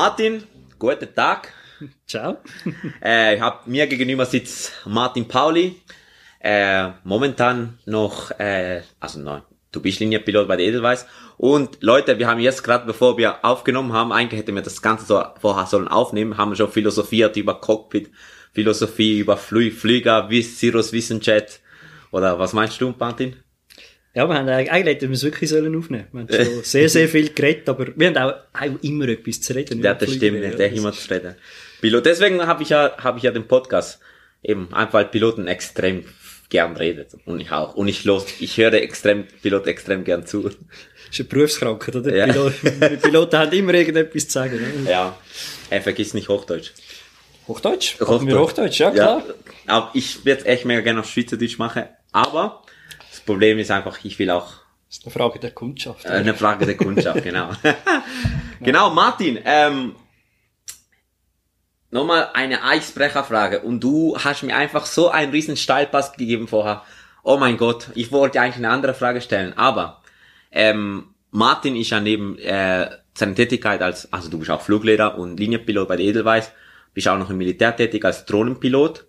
Martin, guten Tag. Ciao. Äh, ich hab, mir gegenüber sitzt Martin Pauli. Äh, momentan noch, äh, also nein, du bist Linienpilot bei der Edelweiss. Und Leute, wir haben jetzt gerade, bevor wir aufgenommen haben, eigentlich hätten wir das Ganze so vorher sollen aufnehmen, haben schon philosophiert über Cockpit, Philosophie, über Flü Flüger, wie Cirrus Wissenjet. Oder was meinst du, Martin? Ja, wir haben eigentlich hätten wir es wirklich sollen aufnehmen. Wir haben schon sehr, sehr viel geredet, aber wir haben auch, auch immer etwas zu reden. Ja, das stimmt, ja, der immer zu reden. Pilot, deswegen habe ich ja, habe ich ja den Podcast. Eben, einfach weil Piloten extrem gern redet. Und ich auch. Und ich los, ich höre extrem, Pilot extrem gern zu. Das ist eine Berufskrankheit, oder? Ja. Piloten, Piloten haben immer irgendetwas zu sagen. Ne? Ja. Er vergisst nicht Hochdeutsch. Hochdeutsch? Hochdeutsch. Wir Hochdeutsch, ja klar. Ja, aber ich würde echt mega gerne auf Schweizerdeutsch machen. Aber das Problem ist einfach, ich will auch Das ist eine Frage der Kundschaft. äh, eine Frage der Kundschaft, genau. genau, Martin, ähm, nochmal eine Eisbrecherfrage. Und du hast mir einfach so einen riesen Steilpass gegeben vorher. Oh mein Gott, ich wollte eigentlich eine andere Frage stellen, aber ähm, Martin ist ja neben äh, seiner Tätigkeit als, also du bist auch Fluglehrer und Linienpilot bei der Edelweiss, bist auch noch im Militär tätig als Drohnenpilot.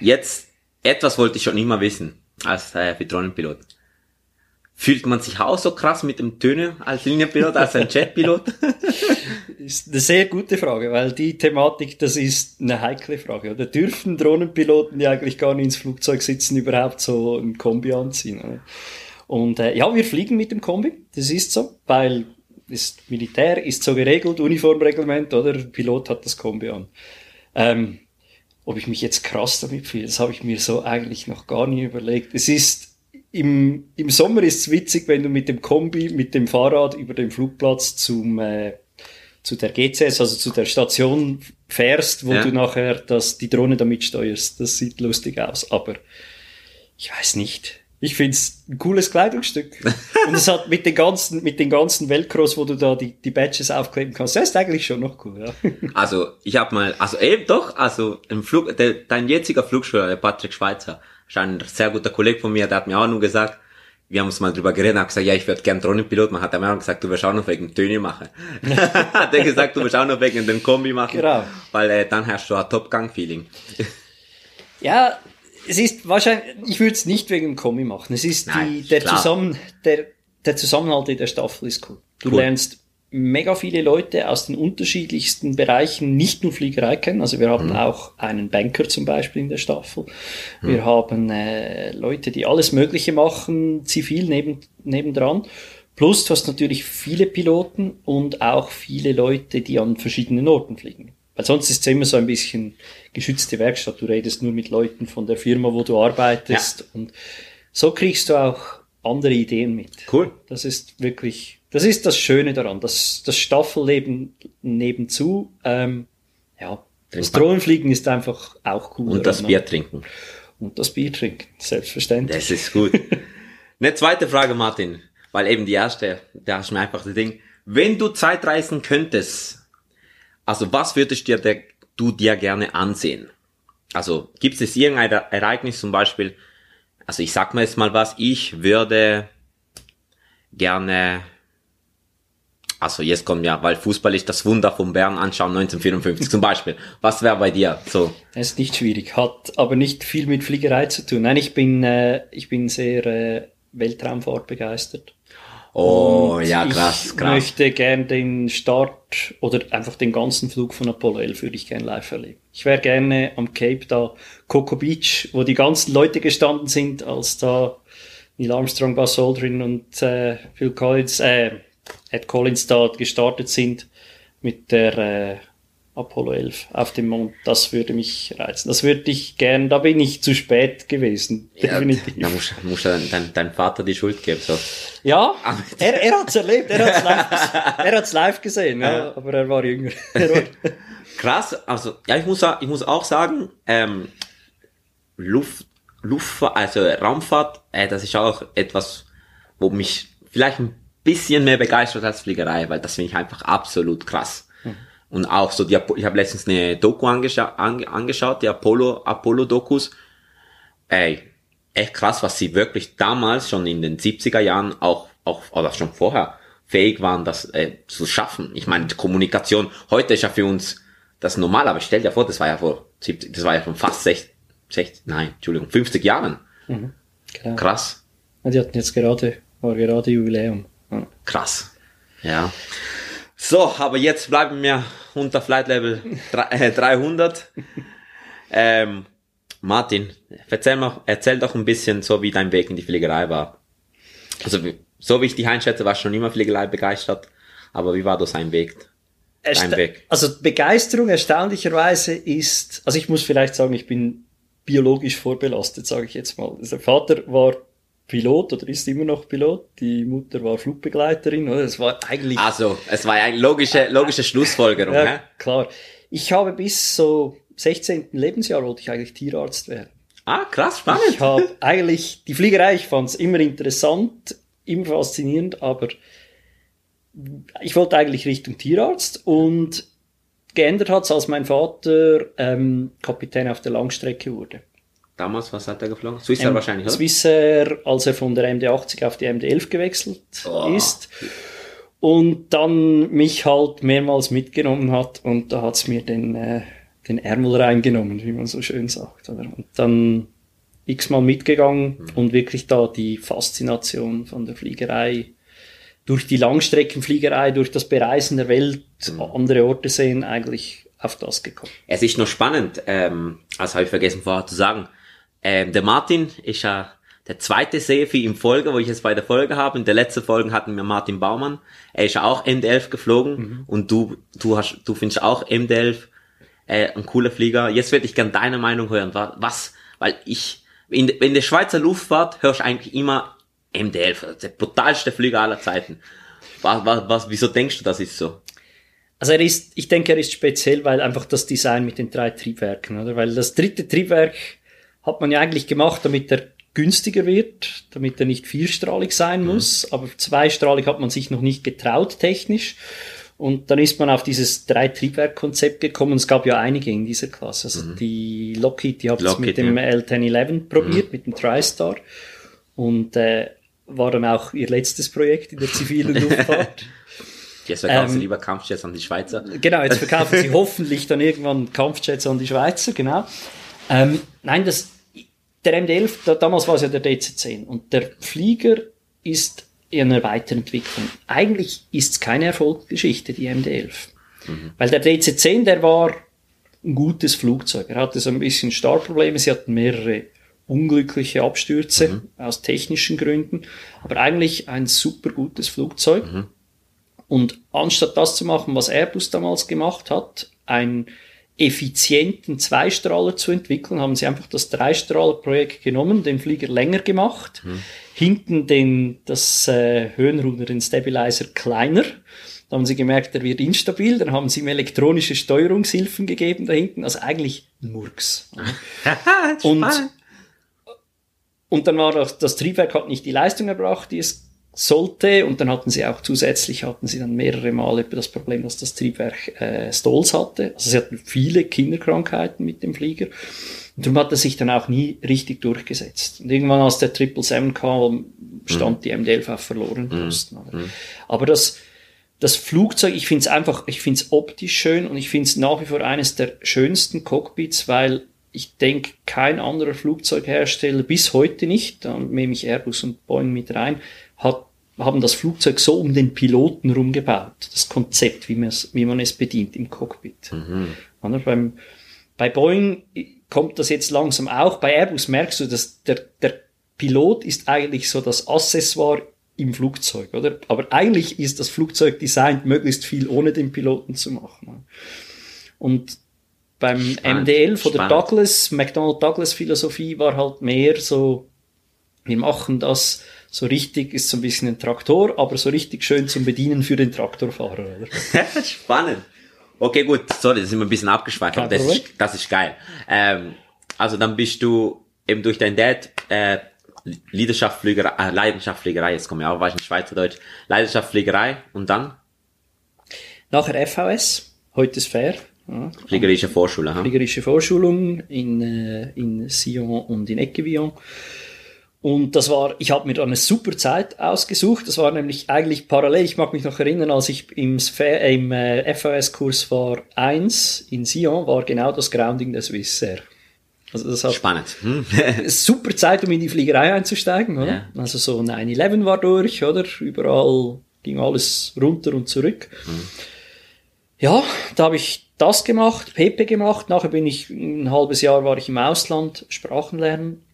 Jetzt, etwas wollte ich schon immer wissen, als äh, für Drohnenpilot. Fühlt man sich auch so krass mit dem Töne als Linienpilot, als ein Jetpilot? ist eine sehr gute Frage, weil die Thematik, das ist eine heikle Frage. Oder dürfen Drohnenpiloten, die eigentlich gar nicht ins Flugzeug sitzen, überhaupt so ein Kombi anziehen? Oder? Und äh, ja, wir fliegen mit dem Kombi, das ist so, weil das Militär ist so geregelt, Uniformreglement, oder? Der Pilot hat das Kombi an. Ähm, ob ich mich jetzt krass damit fühle, das habe ich mir so eigentlich noch gar nie überlegt. Es ist im, im Sommer ist es witzig, wenn du mit dem Kombi, mit dem Fahrrad über den Flugplatz zum äh, zu der GCS, also zu der Station fährst, wo Ja. du nachher das, die Drohne damit steuerst. Das sieht lustig aus, aber ich weiß nicht. Ich find's ein cooles Kleidungsstück. Und es hat mit den ganzen, mit den ganzen Velcros, wo du da die, die Badges aufkleben kannst, das ist eigentlich schon noch cool, ja. Also, ich habe mal, also eben doch, also im Flug, der, dein jetziger Flugschüler, der Patrick Schweizer, ist ein sehr guter Kollege von mir, der hat mir auch nur gesagt, wir haben uns mal drüber geredet, er hat gesagt, ja, ich würde gern Drohnenpilot machen, hat er mir auch gesagt, du wirst auch noch wegen Töne machen. hat er gesagt, du wirst auch noch wegen dem Kombi machen, Genau. weil äh, dann hast du ein Top-Gang-Feeling. Ja, es ist wahrscheinlich, ich würde es nicht wegen dem Kommi machen. Es ist Nein, die, der, klar. Zusammen, der, der Zusammenhalt in der Staffel ist cool. Du Cool. lernst mega viele Leute aus den unterschiedlichsten Bereichen, nicht nur Fliegerei kennen. Also wir Mhm. haben auch einen Banker zum Beispiel in der Staffel. Wir haben äh, Leute, die alles Mögliche machen, zivil neben, nebendran. Plus du hast natürlich viele Piloten und auch viele Leute, die an verschiedenen Orten fliegen. Weil sonst ist es immer so ein bisschen geschützte Werkstatt. Du redest nur mit Leuten von der Firma, wo du arbeitest. Und so kriegst du auch andere Ideen mit. Cool. Das ist wirklich, das ist das Schöne daran. Das, das Staffelleben nebenzu, ähm, ja, das. Drohnenfliegen ist einfach auch cool. Und das Bier trinken. Und das Bier trinken, selbstverständlich. Das ist gut. Eine zweite Frage, Martin, weil eben die erste, da hast du mir einfach das Ding. Wenn du Zeitreisen könntest, also was würdest dir der, du dir gerne ansehen? Also gibt es irgendein Ere- Ereignis zum Beispiel, also ich sag mal jetzt mal was, ich würde gerne, also jetzt kommt ja, weil Fußball ist das Wunder von Bern anschauen 1954 zum Beispiel. Was wäre bei dir so? Das ist nicht schwierig, hat aber nicht viel mit Fliegerei zu tun. Nein, ich bin, äh, ich bin sehr äh, Weltraumfahrt begeistert. Oh, Und ja, krass, ich krass. möchte gern den Start oder einfach den ganzen Flug von Apollo 11 würde ich gerne live erleben. Ich wäre gerne am Cape da, Coco Beach, wo die ganzen Leute gestanden sind, als da Neil Armstrong, Buzz Aldrin und äh, Phil Collins, äh, Ed Collins da gestartet sind mit der äh, Apollo 11 auf dem Mond. Das würde mich reizen. Das würde ich gern, da bin ich zu spät gewesen. Definitiv. Da muss, muss dein, dein, dein Vater die Schuld geben. So. Ja, er, er hat's erlebt, er hat's live, er hat's live gesehen, ja, aber er war jünger. Er war- Krass, also ja, ich muss, ich muss auch sagen, ähm, Luft, Luftfahrt, also Raumfahrt, äh, das ist auch etwas, wo mich vielleicht ein bisschen mehr begeistert als Fliegerei, weil das finde ich einfach absolut krass. Und auch so, die, ich habe letztens eine Doku angescha ange angeschaut, die Apollo, Apollo-Dokus. Ey, echt krass, was sie wirklich damals schon in den 70er Jahren auch, auch, oder schon vorher, fähig waren, das äh, zu schaffen. Ich meine, Kommunikation heute ist ja für uns das normal, aber stell dir vor, das war ja vor 70, das war ja schon fast 60, 60 nein, Entschuldigung, 50 Jahren. Mhm. Krass. Die hatten jetzt gerade, war gerade Jubiläum. Ja. Krass. Ja. So, aber jetzt bleiben wir unter Flight Level 300. ähm, Martin, erzähl, mal, erzähl doch ein bisschen so, wie dein Weg in die Fliegerei war. Also, so wie ich dich einschätze, warst du schon immer Fliegerei begeistert. Aber wie war das sein Weg? Dein Weg? Also, Begeisterung erstaunlicherweise ist, also ich muss vielleicht sagen, ich bin biologisch vorbelastet, sage ich jetzt mal. Also der Vater war Pilot oder ist immer noch Pilot. Die Mutter war Flugbegleiterin, oder? Es war eigentlich. Also, es war eine logische, logische Schlussfolgerung, ja, klar. Ich habe bis so 16. Lebensjahr wollte ich eigentlich Tierarzt werden. Ah, krass, spannend. Ich habe eigentlich die Fliegerei, ich fand es immer interessant, immer faszinierend, aber ich wollte eigentlich Richtung Tierarzt und geändert hat es, als mein Vater ähm, Kapitän auf der Langstrecke wurde. Damals, was hat er geflogen? Swissair Ähm, wahrscheinlich, oder? Swissair, als er von der MD-80 auf die MD-11 gewechselt Oh. ist. Und dann mich halt mehrmals mitgenommen hat und da hat's mir den, äh, den Ärmel reingenommen, wie man so schön sagt. Oder? Und dann x-mal mitgegangen Mhm. und wirklich da die Faszination von der Fliegerei durch die Langstreckenfliegerei, durch das Bereisen der Welt, Mhm. andere Orte sehen, eigentlich auf das gekommen. Es ist noch spannend, ähm, das habe ich vergessen vorher zu sagen. Ähm, der Martin ist ja der zweite Seefi im Folge, wo ich es bei der Folge habe. In der letzten Folge hatten wir Martin Baumann. Er ist ja auch MD-11 geflogen und du, du hast, du findest auch MD-11 äh, ein cooler Flieger. Jetzt würde ich gern deine Meinung hören. Wa- Was, weil ich, in, in der Schweizer Luftfahrt hörst du eigentlich immer MD-11, der brutalste Flieger aller Zeiten. Was, was, was, wieso denkst du, das ist so? Also er ist, ich denke, er ist speziell, weil einfach das Design mit den drei Triebwerken, oder? Weil das dritte Triebwerk hat man ja eigentlich gemacht, damit er günstiger wird, damit er nicht vierstrahlig sein muss, aber zweistrahlig hat man sich noch nicht getraut technisch. Und dann ist man auf dieses Drei-Triebwerk-Konzept gekommen. Es gab ja einige in dieser Klasse. Also die Lockheed, die hat es mit dem ja. L1011 probiert, mit dem TriStar. Und äh, war dann auch ihr letztes Projekt in der zivilen Luftfahrt. Jetzt verkaufst du Ähm, lieber Kampfjets an die Schweizer. Genau, jetzt verkaufen sie hoffentlich dann irgendwann Kampfjets an die Schweizer, genau. Ähm, nein, das, der MD-11, da, damals war es ja der DC-10 und der Flieger ist in einer Weiterentwicklung. Eigentlich ist es keine Erfolgsgeschichte, die MD-11. Weil der DC-10, der war ein gutes Flugzeug. Er hatte so ein bisschen Startprobleme, sie hatten mehrere unglückliche Abstürze aus technischen Gründen, aber eigentlich ein super gutes Flugzeug. Und anstatt das zu machen, was Airbus damals gemacht hat, einen effizienten Zweistrahler zu entwickeln, haben sie einfach das Dreistrahlerprojekt genommen, den Flieger länger gemacht, hinten den, das äh, Höhenruder, den Stabilizer kleiner. Da haben sie gemerkt, der wird instabil, dann haben sie ihm elektronische Steuerungshilfen gegeben da hinten, also eigentlich ein Murks. Und, und dann war das, das Triebwerk hat nicht die Leistung erbracht, die es sollte. Und dann hatten sie auch zusätzlich, hatten sie dann mehrere Male das Problem, dass das Triebwerk äh, Stalls hatte. Also sie hatten viele Kinderkrankheiten mit dem Flieger. Und darum hat er sich dann auch nie richtig durchgesetzt. Und irgendwann, als der 777 kam, stand die MD-11 auf verlorenen Posten. Aber das, das Flugzeug, ich finde es einfach, ich finde es optisch schön und ich finde es nach wie vor eines der schönsten Cockpits, weil ich denke, kein anderer Flugzeughersteller bis heute nicht, da nehme ich Airbus und Boeing mit rein, hat, haben das Flugzeug so um den Piloten rumgebaut, das Konzept, wie, man es- wie man es bedient im Cockpit. Oder? Beim, bei Boeing kommt das jetzt langsam auch, bei Airbus merkst du, dass der, der Pilot ist eigentlich so das Accessoire im Flugzeug, oder? Aber eigentlich ist das Flugzeug designt, möglichst viel ohne den Piloten zu machen. Und beim Spannend, MD-11 oder spannend. Douglas, McDonnell Douglas Philosophie war halt mehr so, wir machen das so richtig, ist so ein bisschen ein Traktor, aber so richtig schön zum Bedienen für den Traktorfahrer, oder? Spannend. Okay, gut, sorry, das sind wir ein bisschen abgeschweift, aber das ist, das ist geil. Ähm, also dann bist du eben durch dein Dad äh, Leidenschaftfliegerei, äh, Leidenschaftfliegerei, jetzt kommen wir auch, weiß nicht Schweizerdeutsch, Leidenschaftfliegerei und dann Nachher FVS, heute ist fair. Ja. fliegerische Vorschule. Ha? Fliegerische Vorschulung in, äh, in Sion und in Equivillon. Und das war, ich habe mir da eine super Zeit ausgesucht. Das war nämlich eigentlich parallel. Ich mag mich noch erinnern, als ich im, äh, im äh, FAS-Kurs war 1 in Sion, war genau das Grounding der Swissair. Also das hat Spannend. Hm? super Zeit, um in die Fliegerei einzusteigen, oder? Ja. Also so 9-11 war durch, oder? Überall ging alles runter und zurück. Ja, da habe ich das gemacht, PP gemacht. Nachher bin ich, ein halbes Jahr war ich im Ausland, Sprachen lernen.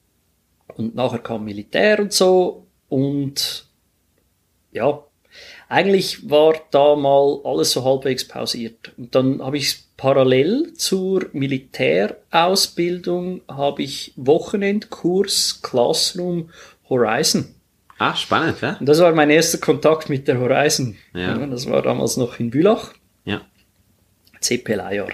Und nachher kam Militär und so. Und ja, eigentlich war da mal alles so halbwegs pausiert. Und dann habe ich parallel zur Militärausbildung habe ich Wochenendkurs Classroom Horizon. Ah, spannend, ja? Und das war mein erster Kontakt mit der Horizon. Ja. das war damals noch in Bülach, Ja. CP Leihjahr.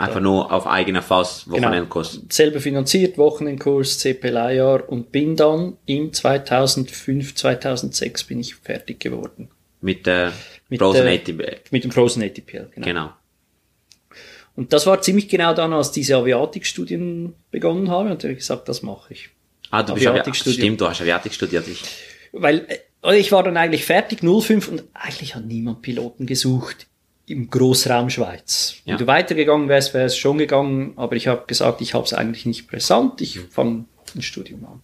Einfach nur auf eigener Faust Wochenendkurs. Selber finanziert, Wochenendkurs, CP Leihjahr und bin dann im 2005, 2006 bin ich fertig geworden. Mit der Mit Frozen der- ATB. Mit dem Frozen ATPL, genau. Genau. Und das war ziemlich genau dann, als diese Aviatikstudien begonnen haben. Und ich gesagt, das mache ich. Ah, du bist Aviatik Aviatik studiert. Stimmt, du hast Aviatik studiert. Ich. Weil äh, ich war dann eigentlich fertig, 05, und eigentlich hat niemand Piloten gesucht im Großraum Schweiz. Ja. Wenn du weitergegangen wärst, wäre es schon gegangen, aber ich habe gesagt, ich habe es eigentlich nicht brisant, ich fange ein Studium an.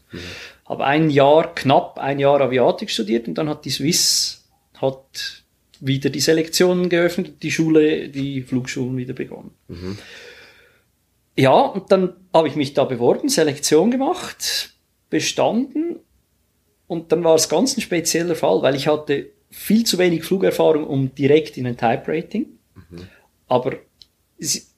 Habe ein Jahr, knapp ein Jahr Aviatik studiert und dann hat die Swiss hat wieder die Selektionen geöffnet, die Schule, die Flugschulen wieder begonnen. Ja, und dann habe ich mich da beworben, Selektion gemacht, bestanden und dann war es ganz ein spezieller Fall, weil ich hatte viel zu wenig Flugerfahrung, um direkt in ein Type-Rating. Aber es-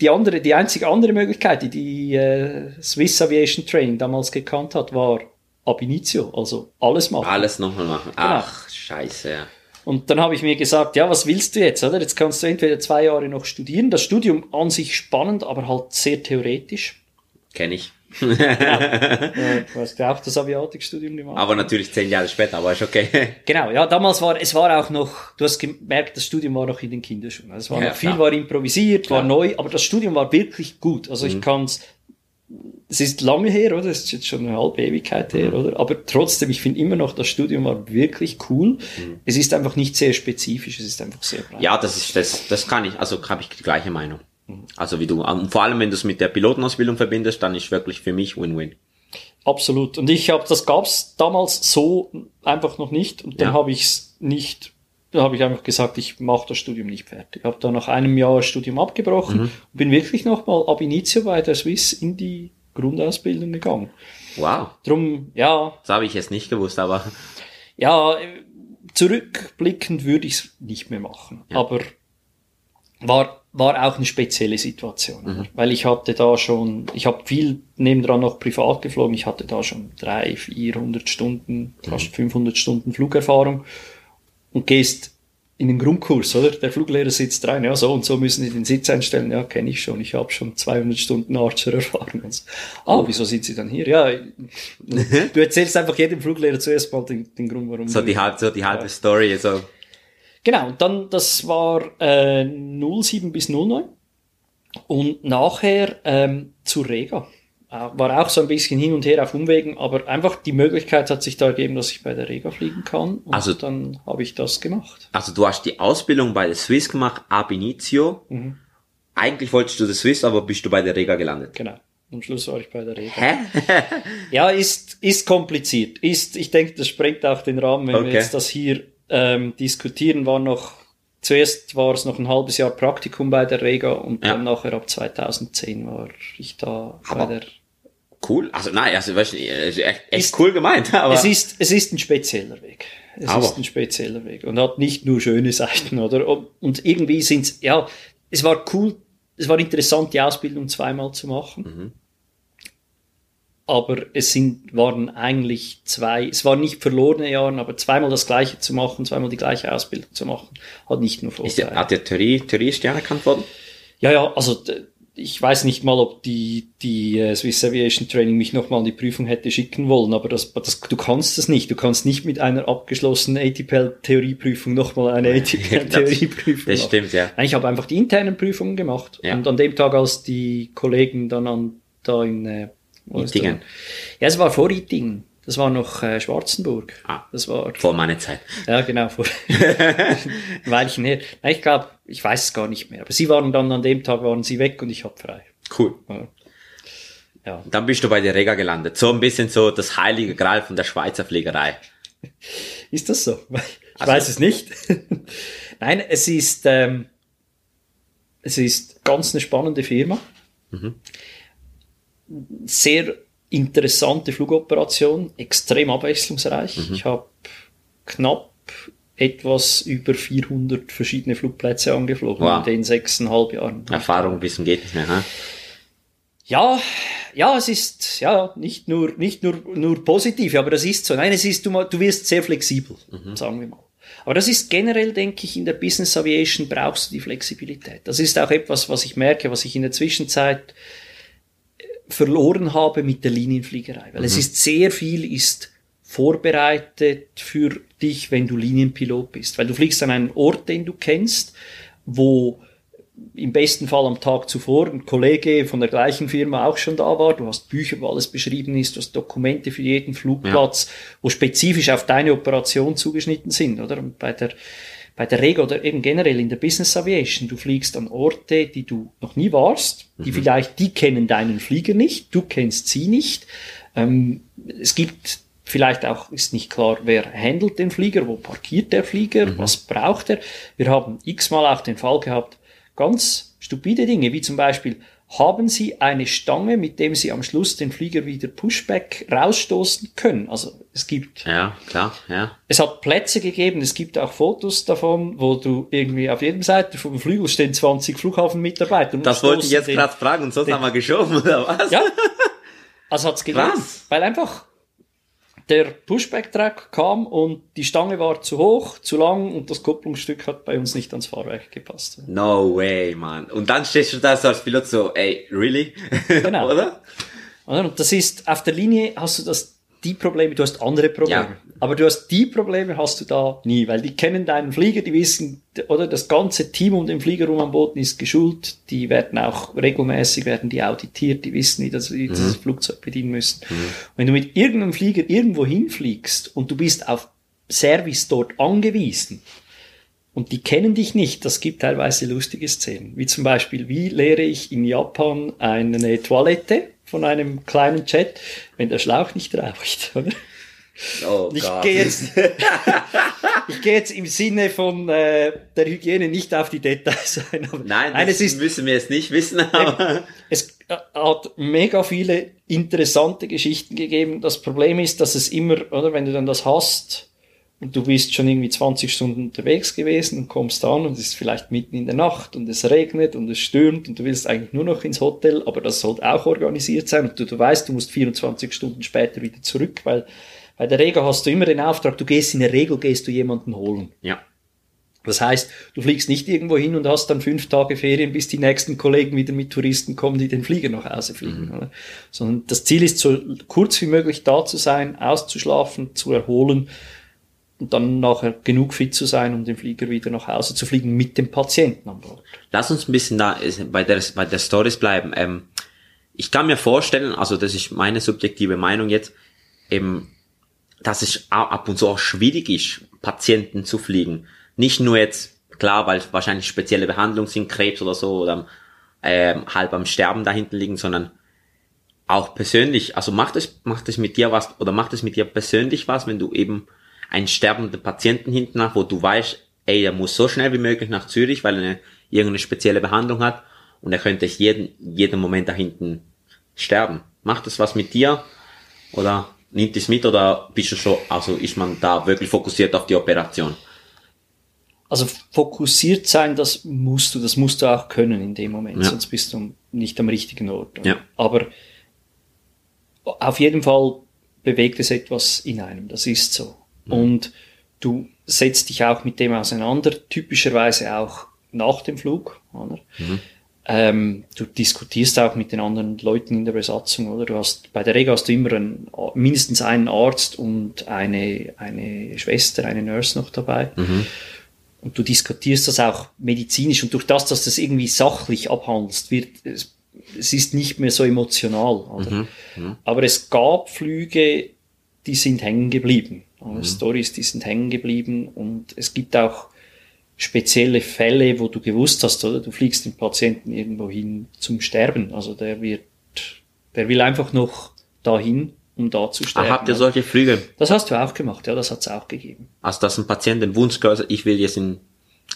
die andere, die einzige andere Möglichkeit, die die äh, Swiss Aviation Training damals gekannt hat, war ab initio, also alles machen. Alles nochmal machen. Ach, scheiße, ja. Und dann habe ich mir gesagt, ja, was willst du jetzt, oder? Jetzt kannst du entweder zwei Jahre noch studieren. Das Studium an sich spannend, aber halt sehr theoretisch. Kenn ich. Äh, du hast ja auch das Aviatikstudium gemacht. Aber natürlich zehn Jahre später, aber ist okay. Genau, ja, damals war, es war auch noch, du hast gemerkt, das Studium war noch in den Kinderschuhen. Also Es war Ja, noch viel, klar. war improvisiert, war Klar. neu, aber das Studium war wirklich gut. Also Mhm. ich kann's, es ist lange her, oder? Es ist jetzt schon eine halbe Ewigkeit her, Mhm. oder? Aber trotzdem, ich finde immer noch, das Studium war wirklich cool. Mhm. Es ist einfach nicht sehr spezifisch, es ist einfach sehr breit. Ja, das ist, das, das kann ich, also habe ich die gleiche Meinung. Also wie du, und vor allem wenn du es mit der Pilotenausbildung verbindest, dann ist wirklich für mich Win-Win. Absolut. Und ich habe, das gab's damals so einfach noch nicht. Und dann Ja. habe ich es nicht, da habe ich einfach gesagt, ich mache das Studium nicht fertig. Ich habe dann nach einem Jahr Studium abgebrochen und bin wirklich nochmal ab initio bei der Swiss in die Grundausbildung gegangen. Wow, Drum, ja, das habe ich jetzt nicht gewusst, aber ja, zurückblickend würde ich es nicht mehr machen. Aber war, war auch eine spezielle Situation. oder? Weil ich hatte da schon, ich habe viel nebendran noch privat geflogen, ich hatte da schon drei, 400 Stunden, fast 500 Stunden Flugerfahrung und gehst in den Grundkurs, oder? Der Fluglehrer sitzt rein, ja, so und so müssen Sie den Sitz einstellen. Ja, kenne ich schon. Ich habe schon 200 Stunden Archer-Erfahrung. So, Ah, wieso sind Sie dann hier? Ja, du erzählst einfach jedem Fluglehrer zuerst mal den, den Grund, warum so die halbe, so die halbe Story, so. Genau, und dann, das war äh, 07 bis 09 und nachher ähm, zu Rega. Äh, War auch so ein bisschen hin und her auf Umwegen, aber einfach die Möglichkeit hat sich da ergeben, dass ich bei der Rega fliegen kann und Also- dann habe ich das gemacht. Also du hast die Ausbildung bei der Swiss gemacht, ab initio. Mhm. Eigentlich wolltest du das Swiss, aber bist du bei der Rega gelandet. Genau. Am Schluss war ich bei der Rega. Hä? Ja, ist, ist kompliziert. Ist, ich denke, das sprengt auch den Rahmen, wenn wir Okay. jetzt das hier ähm, diskutieren, war noch, zuerst war es noch ein halbes Jahr Praktikum bei der Rega und Ja. dann nachher ab 2010 war ich da Aber bei der Cool. Also nein, also weißt du, echt, echt Ist- cool gemeint, aber. Es ist, es ist ein spezieller Weg. Es Aber- ist ein spezieller Weg und hat nicht nur schöne Seiten, oder? Und irgendwie sind's, ja, es war cool, es war interessant, die Ausbildung zweimal zu machen. Mhm. Aber es sind, waren eigentlich zwei, es waren nicht verlorene Jahre, aber zweimal das Gleiche zu machen, zweimal die gleiche Ausbildung zu machen, hat nicht nur ist Vorteile. hat der Theorie, Theorie ist die anerkannt worden? Ja, ja, also ich weiß nicht mal, ob die, die äh, Swiss Aviation Training mich nochmal in die Prüfung hätte schicken wollen, aber das, das, du kannst das nicht. Du kannst nicht mit einer abgeschlossenen ATPL-Theorieprüfung nochmal eine ATPL-Theorieprüfung Das machen. stimmt, ja. Nein, Ich habe einfach die internen Prüfungen gemacht Ja. und an dem Tag, als die Kollegen dann an, da in, das? Ja, es war vor Ittingen. Das war noch äh, Schwarzenburg. Ah. Das war Vor meiner Zeit. ja genau vor Weilchen her. Nein, ich glaube, ich weiß es gar nicht mehr. Aber sie waren dann an dem Tag waren sie weg und ich hab frei. Cool. Ja. Ja. Dann bist du bei der Rega gelandet. So ein bisschen so das heilige Gral von der Schweizer Fliegerei. Ist das so? Ich Also- weiß es nicht. Nein, es ist, ähm, es ist ganz eine spannende Firma. Sehr interessante Flugoperation, extrem abwechslungsreich. Ich habe knapp etwas über 400 verschiedene Flugplätze angeflogen Wow. in den sechseinhalb Jahren. Erfahrung bis zum geht nicht mehr. Ha? Ja, ja, es ist ja nicht nur nicht nur nur positiv, aber das ist so. Nein, es ist du, du wirst sehr flexibel, sagen wir mal. Aber das ist generell, denke ich, in der Business Aviation brauchst du die Flexibilität. Das ist auch etwas, was ich merke, was ich in der Zwischenzeit verloren habe mit der Linienfliegerei, weil es ist sehr viel ist vorbereitet für dich, wenn du Linienpilot bist, weil du fliegst an einen Ort, den du kennst, wo im besten Fall am Tag zuvor ein Kollege von der gleichen Firma auch schon da war. Du hast Bücher, wo alles beschrieben ist, du hast Dokumente für jeden Flugplatz, wo spezifisch auf deine Operation zugeschnitten sind, oder? Und bei der, bei der Rega oder eben generell in der Business Aviation, du fliegst an Orte, die du noch nie warst, die vielleicht, die kennen deinen Flieger nicht, du kennst sie nicht. Ähm, es gibt vielleicht auch, ist nicht klar, wer handelt den Flieger, wo parkiert der Flieger, was braucht er. Wir haben x-mal auch den Fall gehabt, ganz stupide Dinge, wie zum Beispiel, haben Sie eine Stange, mit dem Sie am Schluss den Flieger wieder Pushback rausstoßen können? Also es gibt, Ja, klar, ja. es hat Plätze gegeben, es gibt auch Fotos davon, wo du irgendwie auf jedem Seite vom Flügel stehen 20 Flughafenmitarbeiter. Das wollte ich jetzt den- gerade fragen und sonst haben wir geschoben, oder was? Ja, also hat's gegeben. Krass. Weil einfach der Pushback-Track kam und die Stange war zu hoch, zu lang und das Kupplungsstück hat bei uns nicht ans Fahrwerk gepasst. No way, man. Und dann stehst du da so als Pilot so, ey, really? Genau. oder? Und das ist, auf der Linie hast du das, die Probleme, du hast andere Probleme. Ja. Aber du hast die Probleme hast du da nie, weil die kennen deinen Flieger, die wissen, oder das ganze Team um den Flieger rum am Boden ist geschult, die werden auch regelmäßig, werden die auditiert, die wissen, wie das, wie Mhm. sie das Flugzeug bedienen müssen. Wenn du mit irgendeinem Flieger irgendwo hinfliegst und du bist auf Service dort angewiesen, und die kennen dich nicht. Das gibt teilweise lustige Szenen. Wie zum Beispiel, wie leere ich in Japan eine Toilette von einem kleinen Jet, wenn der Schlauch nicht raucht. Oder? Oh Ich gehe jetzt, ich gehe jetzt im Sinne von äh, der Hygiene nicht auf die Details ein. Nein, nein das es ist müssen wir jetzt nicht wissen, aber es äh, hat mega viele interessante Geschichten gegeben. Das Problem ist, dass es immer, oder, wenn du dann das hast und du bist schon irgendwie 20 Stunden unterwegs gewesen und kommst an und es ist vielleicht mitten in der Nacht und es regnet und es stürmt und du willst eigentlich nur noch ins Hotel, aber das sollte auch organisiert sein und du, du weißt, du musst 24 Stunden später wieder zurück, weil bei der Regel hast du immer den Auftrag, du gehst in der Regel, gehst du jemanden holen. ja. Das heißt, du fliegst nicht irgendwo hin und hast dann fünf Tage Ferien, bis die nächsten Kollegen wieder mit Touristen kommen, die den Flieger nach Hause fliegen. Oder? Sondern das Ziel ist, so kurz wie möglich da zu sein, auszuschlafen, zu erholen dann nachher genug fit zu sein, um den Flieger wieder nach Hause zu fliegen mit dem Patienten an Bord. Lass uns ein bisschen da bei der, bei der Stories bleiben. Ähm, ich kann mir vorstellen, also das ist meine subjektive Meinung jetzt, eben, dass es ab und zu auch schwierig ist, Patienten zu fliegen. Nicht nur jetzt, klar, weil wahrscheinlich spezielle Behandlungen sind, Krebs oder so, oder ähm, halb am Sterben da hinten liegen, sondern auch persönlich, also macht es, macht es mit dir was, oder macht es mit dir persönlich was, wenn du eben einen sterbenden Patienten hinten hast, wo du weißt, ey, der muss so schnell wie möglich nach Zürich, weil er eine, irgendeine spezielle Behandlung hat und er könnte jeden, jeden Moment da hinten sterben. Macht das was mit dir? Oder nimmt es mit oder bist du schon, also ist man da wirklich fokussiert auf die Operation? Also fokussiert sein, das musst du, das musst du auch können in dem Moment, Ja. sonst bist du nicht am richtigen Ort. Ja. Aber auf jeden Fall bewegt es etwas in einem, das ist so. Und du setzt dich auch mit dem auseinander, typischerweise auch nach dem Flug. Oder? Ähm, du diskutierst auch mit den anderen Leuten in der Besatzung, oder? Du hast, bei der Regel hast du immer einen, mindestens einen Arzt und eine, eine Schwester, eine Nurse noch dabei. Und du diskutierst das auch medizinisch und durch das, dass du das irgendwie sachlich abhandelst, wird es, es ist nicht mehr so emotional. Oder? Aber es gab Flüge, die sind hängen geblieben. Mhm. Stories, die sind hängen geblieben und es gibt auch spezielle Fälle, wo du gewusst hast, oder? Du fliegst den Patienten irgendwo hin zum Sterben. Also der wird, der will einfach noch dahin, um da zu sterben. Ah, habt ihr solche Flüge? Das hast du auch gemacht, ja, das hat's auch gegeben. Also dass ein Patient den Wunsch geäußert, ich will jetzt in,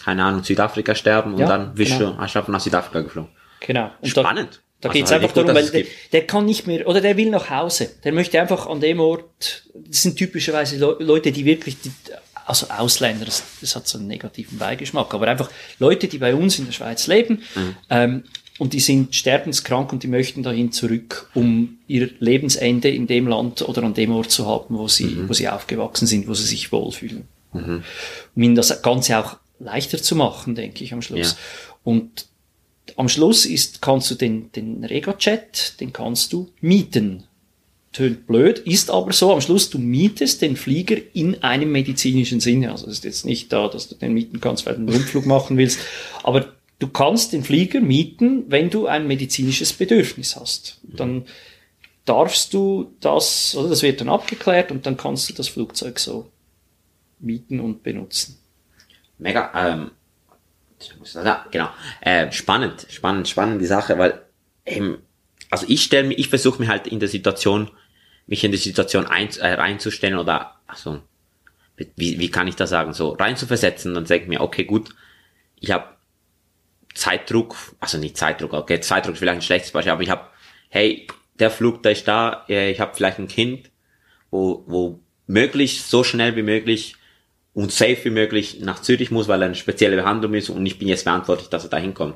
keine Ahnung, Südafrika sterben und Ja, dann wirst genau. du einfach nach Südafrika geflogen. Genau. Und Spannend. Da, Also geht's einfach darum, weil der, der kann nicht mehr, oder der will nach Hause. Der möchte einfach an dem Ort, das sind typischerweise Le Leute, die wirklich, die, also Ausländer, das, das hat so einen negativen Beigeschmack, aber einfach Leute, die bei uns in der Schweiz leben, Mhm. ähm, und die sind sterbenskrank und die möchten dahin zurück, um ihr Lebensende in dem Land oder an dem Ort zu haben, wo sie, Mhm. wo sie aufgewachsen sind, wo sie sich wohlfühlen. Um ihnen das Ganze auch leichter zu machen, denke ich am Schluss. Ja. Und am Schluss ist, kannst du den, den Rega-Chat, den kannst du mieten. Tönt blöd, ist aber so. Am Schluss, du mietest den Flieger in einem medizinischen Sinne. Also es ist jetzt nicht da, dass du den mieten kannst, weil du einen Rundflug machen willst. Aber du kannst den Flieger mieten, wenn du ein medizinisches Bedürfnis hast. Dann darfst du das, oder das wird dann abgeklärt und dann kannst du das Flugzeug so mieten und benutzen. Mega, ähm, da, genau, äh, spannend, spannend, spannend die Sache, weil, ähm, also ich stelle mir, ich versuche mir halt in der Situation, mich in die Situation ein, äh, reinzustellen oder, also, wie, wie kann ich das sagen, so reinzuversetzen, dann denke ich mir, okay, gut, ich habe Zeitdruck, also nicht Zeitdruck, okay, Zeitdruck ist vielleicht ein schlechtes Beispiel, aber ich habe, hey, der Flug, der ist da, äh, ich habe vielleicht ein Kind, wo, wo möglichst so schnell wie möglich und safe wie möglich nach Zürich muss, weil er eine spezielle Behandlung ist und ich bin jetzt verantwortlich, dass er da hinkommt.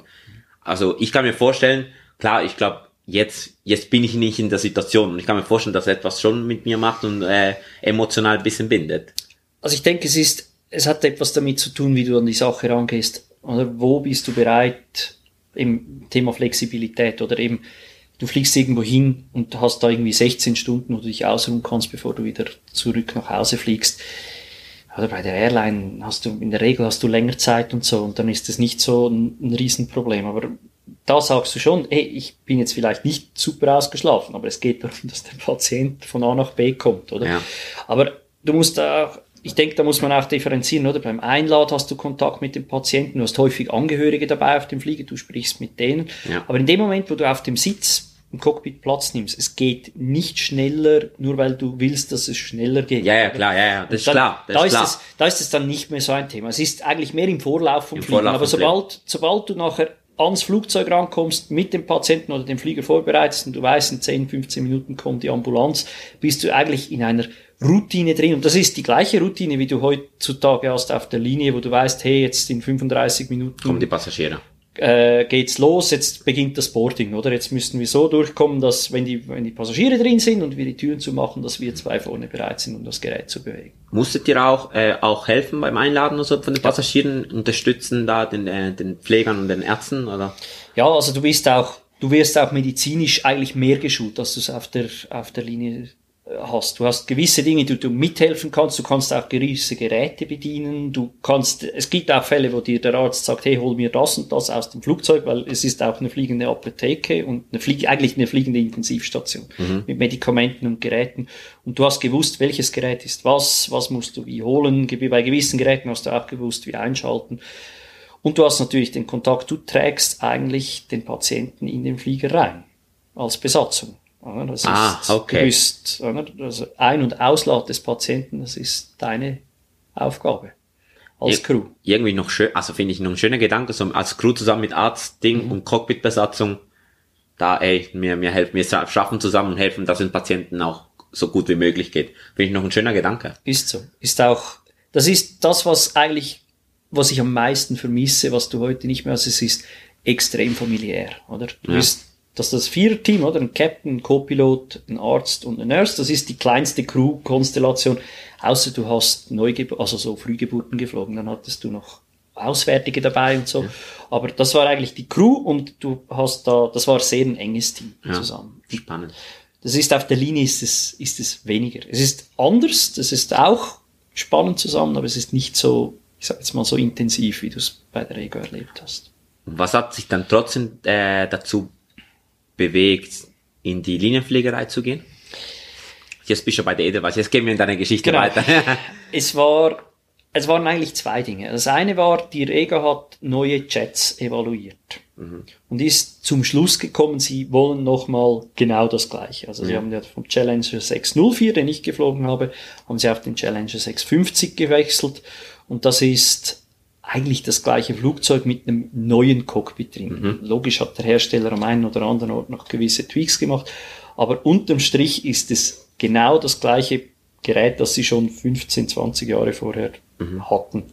Also ich kann mir vorstellen, klar, ich glaube, jetzt, jetzt bin ich nicht in der Situation und ich kann mir vorstellen, dass er etwas schon mit mir macht und äh, emotional ein bisschen bindet. Also ich denke, es ist, es hat etwas damit zu tun, wie du an die Sache rangehst. Oder wo bist du bereit im Thema Flexibilität oder eben, du fliegst irgendwo hin und hast da irgendwie 16 Stunden, wo du dich ausruhen kannst, bevor du wieder zurück nach Hause fliegst. Oder bei der Airline hast du, in der Regel hast du länger Zeit und so und dann ist das nicht so ein, ein Riesenproblem. Aber da sagst du schon, hey, ich bin jetzt vielleicht nicht super ausgeschlafen, aber es geht darum, dass der Patient von A nach B kommt, oder? Ja. Aber du musst auch, ich denke, da muss man auch differenzieren, oder? Beim Einlad hast du Kontakt mit dem Patienten, du hast häufig Angehörige dabei auf dem Flieger, du sprichst mit denen. Ja. Aber in dem Moment, wo du auf dem Sitz im Cockpit Platz nimmst, es geht nicht schneller, nur weil du willst, dass es schneller geht. Ja, ja, klar, ja, ja, das ist Dann- klar, das da, ist ist klar. Es, da ist es dann nicht mehr so ein Thema. Es ist eigentlich mehr im Vorlauf vom Im Fliegen. Vorlauf Aber sobald, sobald du nachher ans Flugzeug rankommst, mit dem Patienten oder dem Flieger vorbereitest und du weißt, in 10, 15 Minuten kommt die Ambulanz, bist du eigentlich in einer Routine drin. Und das ist die gleiche Routine, wie du heutzutage hast auf der Linie, wo du weißt, hey, jetzt in 35 Minuten Kommen die Passagiere. Äh, geht's los, jetzt beginnt das Boarding, oder? Jetzt müssten wir so durchkommen, dass wenn die, wenn die Passagiere drin sind und wir die Türen zumachen, dass wir zwei vorne bereit sind, um das Gerät zu bewegen. Musstet ihr auch, äh, auch helfen beim Einladen oder so von den Passagieren, unterstützen da den, äh, den Pflegern und den Ärzten oder? Ja, also du bist auch, du wirst auch medizinisch eigentlich mehr geschult, als du es auf der, auf der Linie hast. Du hast gewisse Dinge, die du mithelfen kannst. Du kannst auch gewisse Geräte bedienen. Du kannst, es gibt auch Fälle, wo dir der Arzt sagt, hey, hol mir das und das aus dem Flugzeug, weil es ist auch eine fliegende Apotheke und eine Flieg, eigentlich eine fliegende Intensivstation mit Medikamenten und Geräten. Und du hast gewusst, welches Gerät ist was, was musst du wie holen. Bei gewissen Geräten hast du auch gewusst, wie einschalten. Und du hast natürlich den Kontakt, du trägst eigentlich den Patienten in den Flieger rein, als Besatzung. Das Ah, ist, okay. Oder? also Ein- und Auslad des Patienten, das ist deine Aufgabe als Ir- Crew. Irgendwie noch schön, also finde ich noch ein schöner Gedanke, so als Crew zusammen mit Arzt, Ding und Cockpitbesatzung, da, ey, mir, mir helfen, wir scha- schaffen zusammen und helfen, dass es den Patienten auch so gut wie möglich geht. Finde ich noch ein schöner Gedanke. Ist so. Ist auch, das ist das, was eigentlich, was ich am meisten vermisse, was du heute nicht mehr hast. Es ist extrem familiär, oder? Du Ja. bist, das ist das Viererteam, oder? Ein Captain, ein Co-Pilot, ein Arzt und ein Nurse. Das ist die kleinste Crew-Konstellation. Außer du hast Neugeburt, also so Frühgeburten geflogen, dann hattest du noch Auswärtige dabei und so. Aber das war eigentlich die Crew und du hast da, das war sehr ein enges Team Ja. zusammen. Spannend. Das ist auf der Linie ist es, ist es weniger. Es ist anders, das ist auch spannend zusammen, aber es ist nicht so, ich sag jetzt mal so intensiv, wie du es bei der Ego erlebt hast. Und was hat sich dann trotzdem äh, dazu bewegt, in die Linienpflegerei zu gehen? Jetzt bist du bei der Edelweiss. Jetzt gehen wir in deine Geschichte Genau. weiter. Es war, es waren eigentlich zwei Dinge. Das eine war, die Rega hat neue Jets evaluiert. Und ist zum Schluss gekommen, sie wollen nochmal genau das Gleiche. Also sie haben ja vom Challenger 604, den ich geflogen habe, haben sie auf den Challenger 650 gewechselt. Und das ist eigentlich das gleiche Flugzeug mit einem neuen Cockpit drin. Logisch hat der Hersteller am einen oder anderen Ort noch gewisse Tweaks gemacht, aber unterm Strich ist es genau das gleiche Gerät, das sie schon 15, 20 Jahre vorher hatten.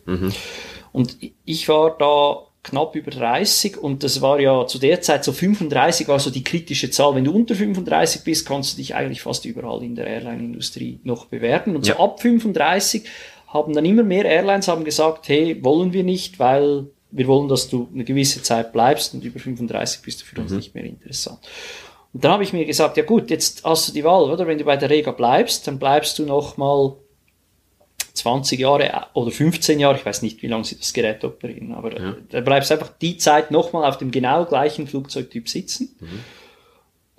Und ich war da knapp über 30 und das war ja zu der Zeit so 35 war so die kritische Zahl. Wenn du unter 35 bist, kannst du dich eigentlich fast überall in der Airline-Industrie noch bewerben. Und Ja. so ab 35 haben dann immer mehr Airlines haben gesagt, hey, wollen wir nicht, weil wir wollen, dass du eine gewisse Zeit bleibst und über 35 bist du für uns nicht mehr interessant. Und dann habe ich mir gesagt, ja gut, jetzt hast du die Wahl, oder? Wenn du bei der Rega bleibst, dann bleibst du noch mal 20 Jahre oder 15 Jahre, ich weiß nicht, wie lange sie das Gerät operieren, aber Ja. da bleibst du einfach die Zeit nochmal auf dem genau gleichen Flugzeugtyp sitzen.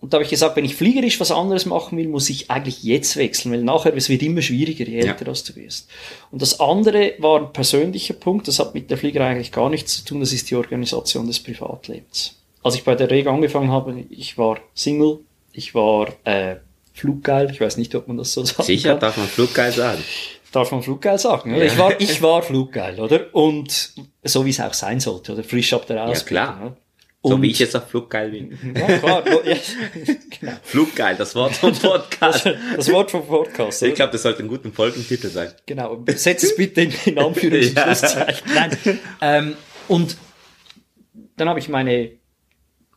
Und da habe ich gesagt, wenn ich fliegerisch was anderes machen will, muss ich eigentlich jetzt wechseln, weil nachher es wird immer schwieriger, je Ja. älter das du wirst. Und das andere war ein persönlicher Punkt, das hat mit der Fliegerei eigentlich gar nichts zu tun, das ist die Organisation des Privatlebens. Als ich bei der Rega angefangen habe, ich war Single, ich war äh, fluggeil, ich weiß nicht, ob man das so sagt. Sicher, darf man Fluggeil sagen. Darf man fluggeil sagen, oder? Ich war, ich war fluggeil, oder? Und so wie es auch sein sollte, oder? Frisch ab der Ausbildung. klar. oder? So Und- wie ich jetzt auf Fluggeil bin. Ja, klar. ja, genau. Fluggeil, das Wort vom Podcast. Das Wort vom Podcast. Ich oder? glaube, das sollte ein guter Folgentitel sein. Genau. Setz es bitte in, in Anführungs- und Ja. Schlusszeichen. Nein. Ähm, und dann habe ich meine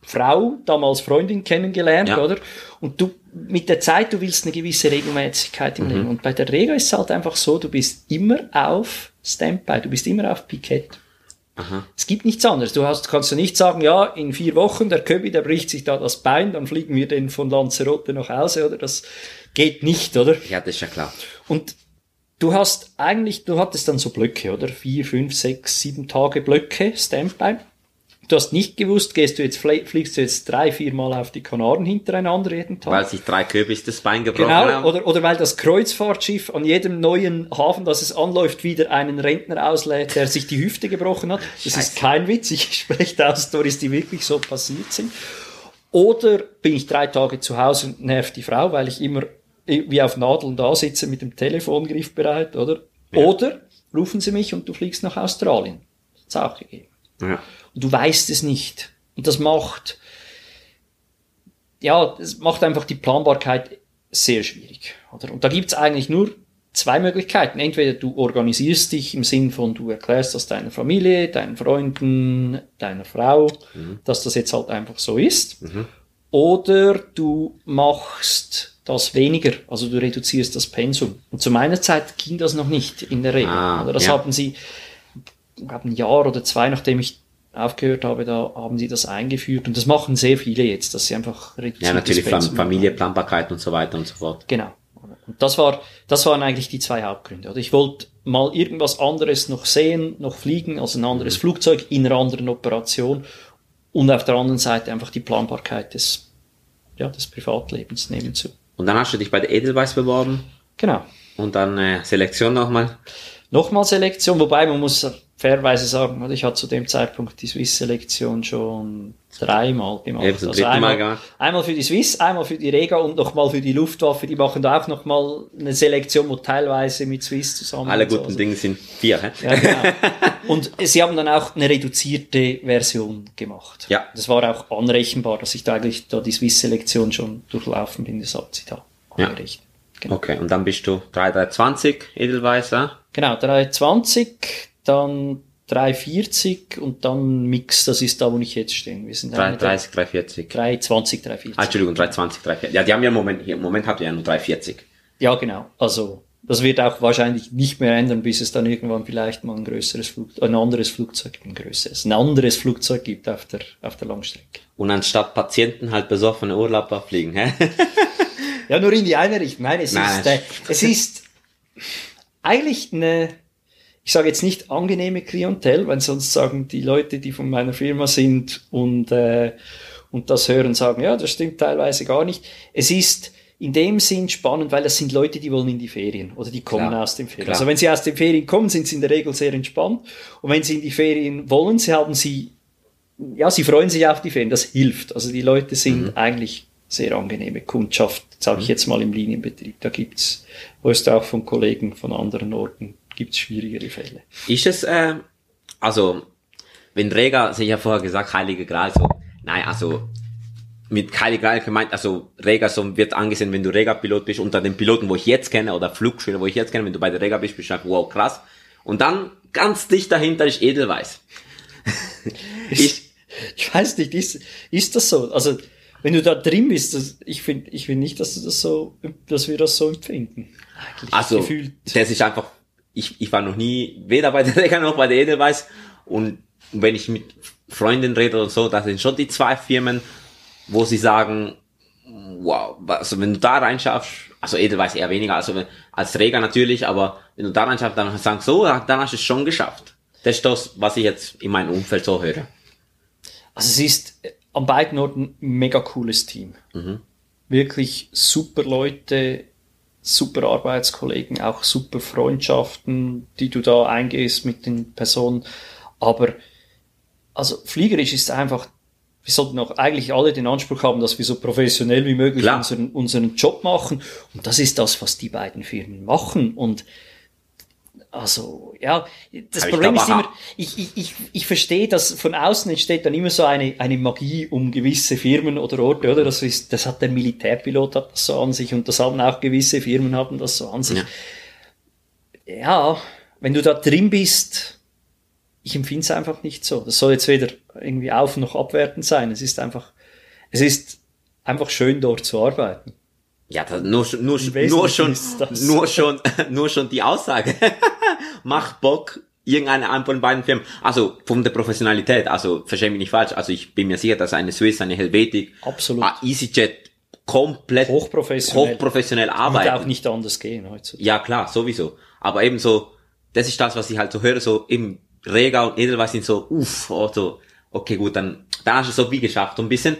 Frau, damals Freundin, kennengelernt, Ja. oder? Und du, mit der Zeit, du willst eine gewisse Regelmäßigkeit im Leben. Und bei der Rega ist es halt einfach so, du bist immer auf Standby, du bist immer auf Pikett. Aha. Es gibt nichts anderes. Du hast, kannst du nicht sagen, ja, in vier Wochen, der Köbi, der bricht sich da das Bein, dann fliegen wir den von Lanzarote nach Hause, oder? Das geht nicht, oder? Ja, das ist ja klar. Und du hast eigentlich, du hattest dann so Blöcke, oder? Vier, fünf, sechs, sieben Tage Blöcke, Standby. Du hast nicht gewusst, gehst du jetzt, flie- fliegst du jetzt drei, vier Mal auf die Kanaren hintereinander jeden Tag. Weil sich drei Köbis das Bein gebrochen Genau, haben. oder, oder weil das Kreuzfahrtschiff an jedem neuen Hafen, das es anläuft, wieder einen Rentner auslädt, der sich die Hüfte gebrochen hat. Das ist Scheiße. kein Witz, ich spreche da aus Stories, die wirklich so passiert sind. Oder bin ich drei Tage zu Hause und nerv die Frau, weil ich immer wie auf Nadeln da sitze mit dem Telefon griffbereit, oder? Oder rufen sie mich und du fliegst nach Australien. Das auch gegeben. Ja. Du weißt es nicht. Und das macht, ja, das macht einfach die Planbarkeit sehr schwierig. Oder? Und da gibt's eigentlich nur zwei Möglichkeiten. Entweder du organisierst dich im Sinn von, du erklärst das deiner Familie, deinen Freunden, deiner Frau, dass das jetzt halt einfach so ist. Oder du machst das weniger, also du reduzierst das Pensum. Und zu meiner Zeit ging das noch nicht in der Regel. Ah, oder das ja. haben sie, ich glaube, ein Jahr oder zwei, nachdem ich aufgehört habe, da haben sie das eingeführt. Und das machen sehr viele jetzt, dass sie einfach reduziert ja, natürlich Fam Familie, Planbarkeit und so weiter und so fort. Genau. Und das war, das waren eigentlich die zwei Hauptgründe. Oder ich wollte mal irgendwas anderes noch sehen, noch fliegen, also ein anderes Flugzeug in einer anderen Operation. Und auf der anderen Seite einfach die Planbarkeit des, ja, des Privatlebens nebenzu. Und dann hast du dich bei der Edelweiss beworben Genau. und dann äh, Selektion nochmal. Nochmal Selektion, wobei man muss fairerweise sagen, oder ich hatte zu dem Zeitpunkt die Swiss-Selektion schon dreimal gemacht. Also Eben Mal einmal, einmal für die Swiss, einmal für die Rega und nochmal für die Luftwaffe. Die machen da auch nochmal eine Selektion, wo teilweise mit Swiss zusammen. Alle und so. guten Also- Dinge sind vier, hä? Ja, genau. Und sie haben dann auch eine reduzierte Version gemacht. Ja. Das war auch anrechenbar, dass ich da eigentlich da die Swiss-Selektion schon durchlaufen bin. Das hat sie da Ja. Genau. Okay, und dann bist du 3320 Edelweiss, ja? Genau, 320, dann 340 und dann Mix, das ist da, wo ich jetzt stehe. Wir sind eine der- 330, 340. 320, 340. Ah, Entschuldigung, 320, 340. Ja, die haben ja im Moment, hier, im Moment habt ihr ja nur 340. Ja, genau. Also, das wird auch wahrscheinlich nicht mehr ändern, bis es dann irgendwann vielleicht mal ein größeres Flugzeug, ein anderes Flugzeug, ein größeres, ein anderes Flugzeug gibt auf der, auf der Langstrecke. Und anstatt Patienten halt besoffene Urlauber fliegen, hä? Ja, nur in die eine Richtung. Nein, es Nein. ist, äh, es ist eigentlich eine, ich sage jetzt nicht angenehme Klientel, weil sonst sagen die Leute, die von meiner Firma sind und, äh, und das hören, sagen, ja, das stimmt teilweise gar nicht. Es ist, in dem Sinn spannend, weil das sind Leute, die wollen in die Ferien oder die kommen Klar. aus den Ferien. Klar. Also wenn sie aus den Ferien kommen, sind sie in der Regel sehr entspannt. Und wenn sie in die Ferien wollen, sie haben sie, ja, sie freuen sich auf die Ferien. Das hilft. Also die Leute sind Mhm. eigentlich sehr angenehme Kundschaft. Sage ich jetzt mal im Linienbetrieb. Da gibt's, hörst du auch von Kollegen von anderen Orten, gibt's schwierigere Fälle. Ist es, äh, also, wenn Rega, Sie ja vorher gesagt, Heilige Gral, so, nein, also, mit Heilige Gral gemeint, also, Rega so wird angesehen, wenn du Rega-Pilot bist, unter den Piloten, wo ich jetzt kenne, oder Flugschüler, wo ich jetzt kenne, wenn du bei der Rega bist, bist du einfach, wow, krass. Und dann, ganz dicht dahinter ist Edelweiß. ich, Ich weiß nicht, ist, ist das so? Also, wenn du da drin bist, das, ich finde ich find nicht, dass du das so, dass wir das so empfinden. Eigentlich also, gefühlt. das ist einfach, ich, ich war noch nie, weder bei der Rega noch bei der Edelweiß, und wenn ich mit Freunden rede oder so, das sind schon die zwei Firmen, wo sie sagen, wow, also wenn du da reinschaffst, also Edelweiß eher weniger, also wenn, als Träger natürlich, aber wenn du da reinschaffst, dann sagst du, so, dann hast du es schon geschafft. Das ist das, was ich jetzt in meinem Umfeld so höre. Also es ist an beiden Orten ein mega cooles Team. Wirklich super Leute, super Arbeitskollegen, auch super Freundschaften, die du da eingehst mit den Personen. Aber also fliegerisch ist einfach, wir sollten auch eigentlich alle den Anspruch haben, dass wir so professionell wie möglich Klar. unseren, unseren Job machen. Und das ist das, was die beiden Firmen machen. Und also, ja, das Aber Problem glaube, ist immer, ich, ich, ich, ich verstehe, dass von außen entsteht dann immer so eine, eine Magie um gewisse Firmen oder Orte, oder? Das ist, das hat der Militärpilot hat das so an sich und das haben auch gewisse Firmen haben das so an sich. Ja. Ja, wenn du da drin bist, ich empfinde es einfach nicht so. Das soll jetzt weder irgendwie auf noch abwertend sein. Es ist einfach, es ist einfach schön dort zu arbeiten. Ja, das, nur, schon- nur, nur schon, nur schon, nur schon die Aussage. Macht Bock, irgendeine ein von beiden Firmen. Also, von der Professionalität, also, versteh mich nicht falsch. Also, ich bin mir sicher, dass eine Swiss, eine Helvetik, Absolut. ah, EasyJet komplett Hochprofessionell. hochprofessionell Wird arbeiten. auch nicht anders gehen heutzutage. Ja, klar, sowieso. Aber eben so, das ist das, was ich halt so höre, so eben Rega und Edelweiß sind so, uff, oh, so, okay, gut, dann, dann hast du es so wie geschafft, so ein bisschen.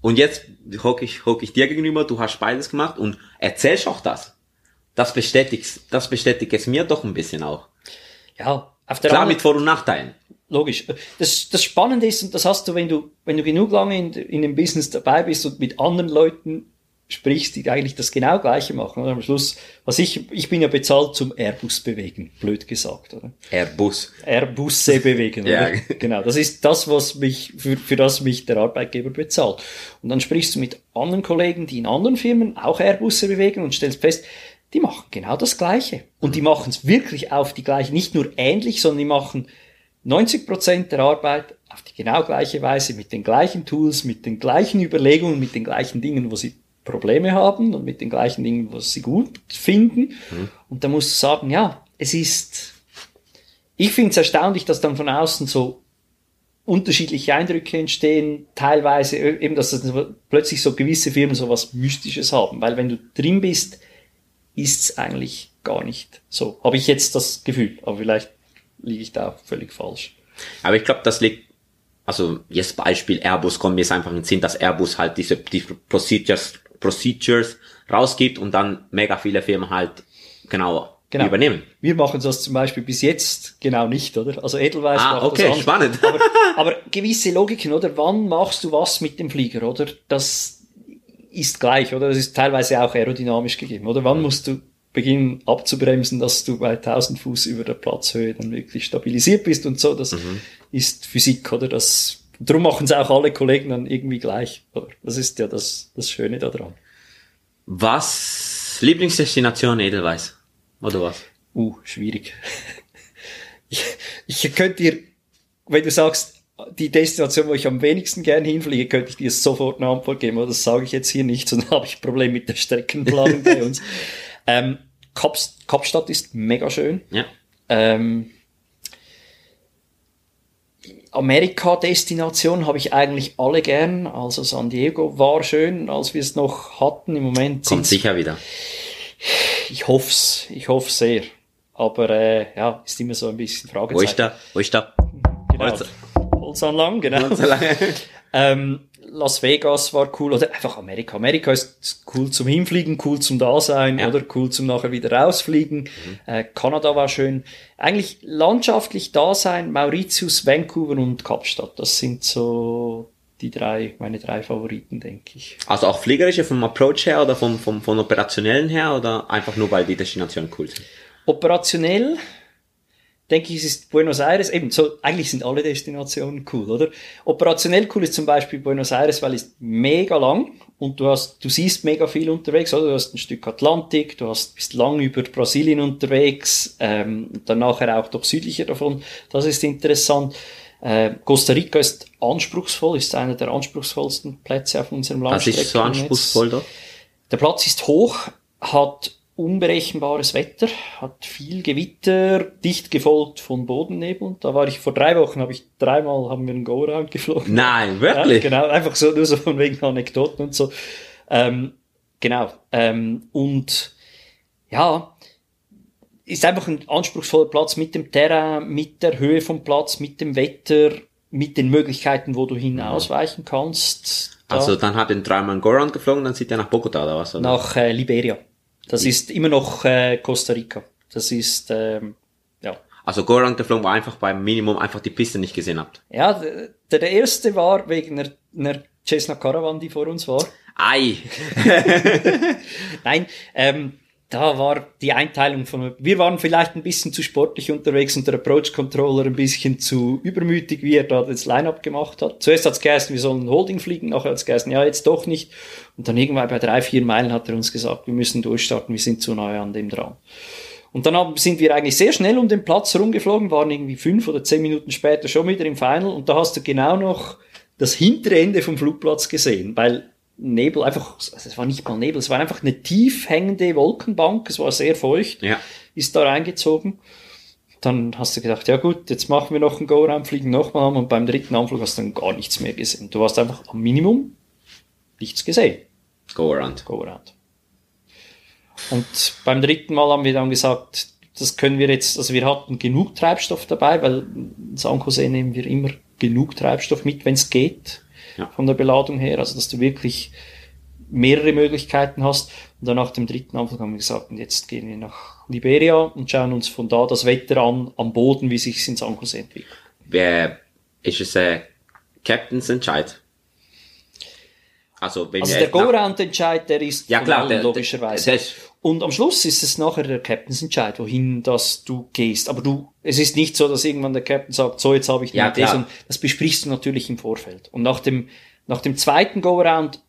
Und jetzt hock ich, hock ich dir gegenüber, du hast beides gemacht und erzählst auch das. Das bestätigt, das bestätigt es mir doch ein bisschen auch. Ja, auf der Klar anderen mit Vor- und Nachteilen. Logisch. Das, das Spannende ist, und das hast du, wenn du, wenn du genug lange in, in dem Business dabei bist und mit anderen Leuten sprichst, die eigentlich das genau Gleiche machen. Oder? Am Schluss, was ich, ich bin ja bezahlt zum Airbus bewegen, blöd gesagt, oder? Airbus. Airbusse bewegen, oder? Ja. Genau. Das ist das, was mich, für, für das mich der Arbeitgeber bezahlt. Und dann sprichst du mit anderen Kollegen, die in anderen Firmen auch Airbusse bewegen und stellst fest, die machen genau das Gleiche. Und die machen es wirklich auf die gleiche, nicht nur ähnlich, sondern die machen 90 Prozent der Arbeit auf die genau gleiche Weise, mit den gleichen Tools, mit den gleichen Überlegungen, mit den gleichen Dingen, wo sie Probleme haben und mit den gleichen Dingen, was sie gut finden. Und da musst du sagen, ja, es ist, ich finde es erstaunlich, dass dann von außen so unterschiedliche Eindrücke entstehen, teilweise ö- eben, dass das plötzlich so gewisse Firmen so was Mystisches haben, weil wenn du drin bist, ist es eigentlich gar nicht so. Habe ich jetzt das Gefühl, aber vielleicht liege ich da völlig falsch. Aber ich glaube, das liegt, also jetzt Beispiel Airbus kommt mir jetzt einfach in den Sinn, dass Airbus halt diese die Procedures, Procedures rausgibt und dann mega viele Firmen halt genau, Genau. übernehmen. Wir machen das zum Beispiel bis jetzt genau nicht, oder? Also Edelweiss Ah, macht okay, das an. spannend. Aber, aber gewisse Logiken, oder? Wann machst du was mit dem Flieger, oder? Das ist gleich, oder? Das ist teilweise auch aerodynamisch gegeben, oder? Wann musst du beginnen abzubremsen, dass du bei 1000 Fuß über der Platzhöhe dann wirklich stabilisiert bist und so? Das ist Physik, oder? Das, darum machen es auch alle Kollegen dann irgendwie gleich? Das ist ja das, das Schöne daran. Was Lieblingsdestination Edelweiß? Oder was? Uh, schwierig. Ich, ich könnte dir, wenn du sagst, die Destination, wo ich am wenigsten gern hinfliege, könnte ich dir sofort eine Antwort geben, aber das sage ich jetzt hier nicht, sonst habe ich ein Problem mit der Streckenplanung bei uns. Ähm, Kaps, Kapstadt ist mega schön. Ja. Ähm, Amerika-Destination habe ich eigentlich alle gern. Also San Diego war schön, als wir es noch hatten. Im Moment Kommt sicher wieder. ich hoff's, ich hoffe sehr. Aber äh, ja, ist immer so ein bisschen Wo Fragezeichen. ist da? Wo ist da? Genau. Holz- Holzanlagen, genau. ähm, Las Vegas war cool oder einfach Amerika. Amerika ist cool zum Hinfliegen, cool zum Dasein ja. oder cool zum nachher wieder rausfliegen. Mhm. Äh, Kanada war schön. Eigentlich landschaftlich Dasein, Mauritius, Vancouver und Kapstadt. Das sind so die drei, meine drei Favoriten, denke ich. Also auch fliegerische vom Approach her oder vom, vom, vom operationellen her oder einfach nur, weil die Destinationen cool sind? Operationell denke ich, es ist Buenos Aires, eben so, eigentlich sind alle Destinationen cool, oder? Operationell cool ist zum Beispiel Buenos Aires, weil es mega lang und du hast, du siehst mega viel unterwegs, oder? Du hast ein Stück Atlantik, du hast, bist lang über Brasilien unterwegs, ähm, dann nachher auch doch südlicher davon. Das ist interessant. Äh, Costa Rica ist anspruchsvoll, ist einer der anspruchsvollsten Plätze auf unserem Land. Was ist so anspruchsvoll da? Der Platz ist hoch, hat unberechenbares Wetter, hat viel Gewitter, dicht gefolgt von Bodennebel. Da war ich vor drei Wochen, habe ich dreimal haben wir einen Go-Round geflogen. Nein, wirklich? Ja, genau, einfach so nur so von wegen Anekdoten und so. Ähm, genau. Ähm, und ja, ist einfach ein anspruchsvoller Platz mit dem Terrain, mit der Höhe vom Platz, mit dem Wetter, mit den Möglichkeiten, wo du hinausweichen kannst. Da also dann hat den dreimal einen Go-Round geflogen, dann zieht er nach Bogota oder was? Oder? Nach äh, Liberia. Das ist immer noch äh, Costa Rica. Das ist, ähm, ja. Also Goran geflogen war einfach beim Minimum einfach die Piste nicht gesehen habt. Ja, der, der erste war wegen einer, einer Cessna Caravan, die vor uns war. Ei! Nein, ähm, da war die Einteilung von, wir waren vielleicht ein bisschen zu sportlich unterwegs und der Approach Controller ein bisschen zu übermütig, wie er da das Line-Up gemacht hat. Zuerst hat es geheißen, wir sollen Holding fliegen, nachher hat es geheißen, ja, jetzt doch nicht. Und dann irgendwann bei drei, vier Meilen hat er uns gesagt, wir müssen durchstarten, wir sind zu nahe an dem dran. Und dann sind wir eigentlich sehr schnell um den Platz rumgeflogen, waren irgendwie fünf oder zehn Minuten später schon wieder im Final und da hast du genau noch das hintere Ende vom Flugplatz gesehen, weil Nebel, einfach, also es war nicht mal Nebel, es war einfach eine tief hängende Wolkenbank, es war sehr feucht, ja. ist da reingezogen. Dann hast du gedacht, ja gut, jetzt machen wir noch einen Go-Round, fliegen nochmal an und beim dritten Anflug hast du dann gar nichts mehr gesehen. Du hast einfach am Minimum nichts gesehen. Go-Around. Go-Around. Und beim dritten Mal haben wir dann gesagt, das können wir jetzt, also wir hatten genug Treibstoff dabei, weil in San Jose nehmen wir immer genug Treibstoff mit, wenn es geht ja. von der Beladung her, also dass du wirklich mehrere Möglichkeiten hast. Und dann nach dem dritten Anflug haben wir gesagt, jetzt gehen wir nach Liberia und schauen uns von da das Wetter an, am Boden, wie sich es in San Jose entwickelt. Wer ist es äh, Captains Entscheid? Also, wenn also der Go-Round-Entscheid, der ist ja, klar, der, logischerweise. Der, und am Schluss ist es nachher der Captain's Entscheid, wohin dass du gehst. Aber du, es ist nicht so, dass irgendwann der Captain sagt, so jetzt habe ich eine ja, Idee, das besprichst du natürlich im Vorfeld. Und nach dem, nach dem zweiten Go-Around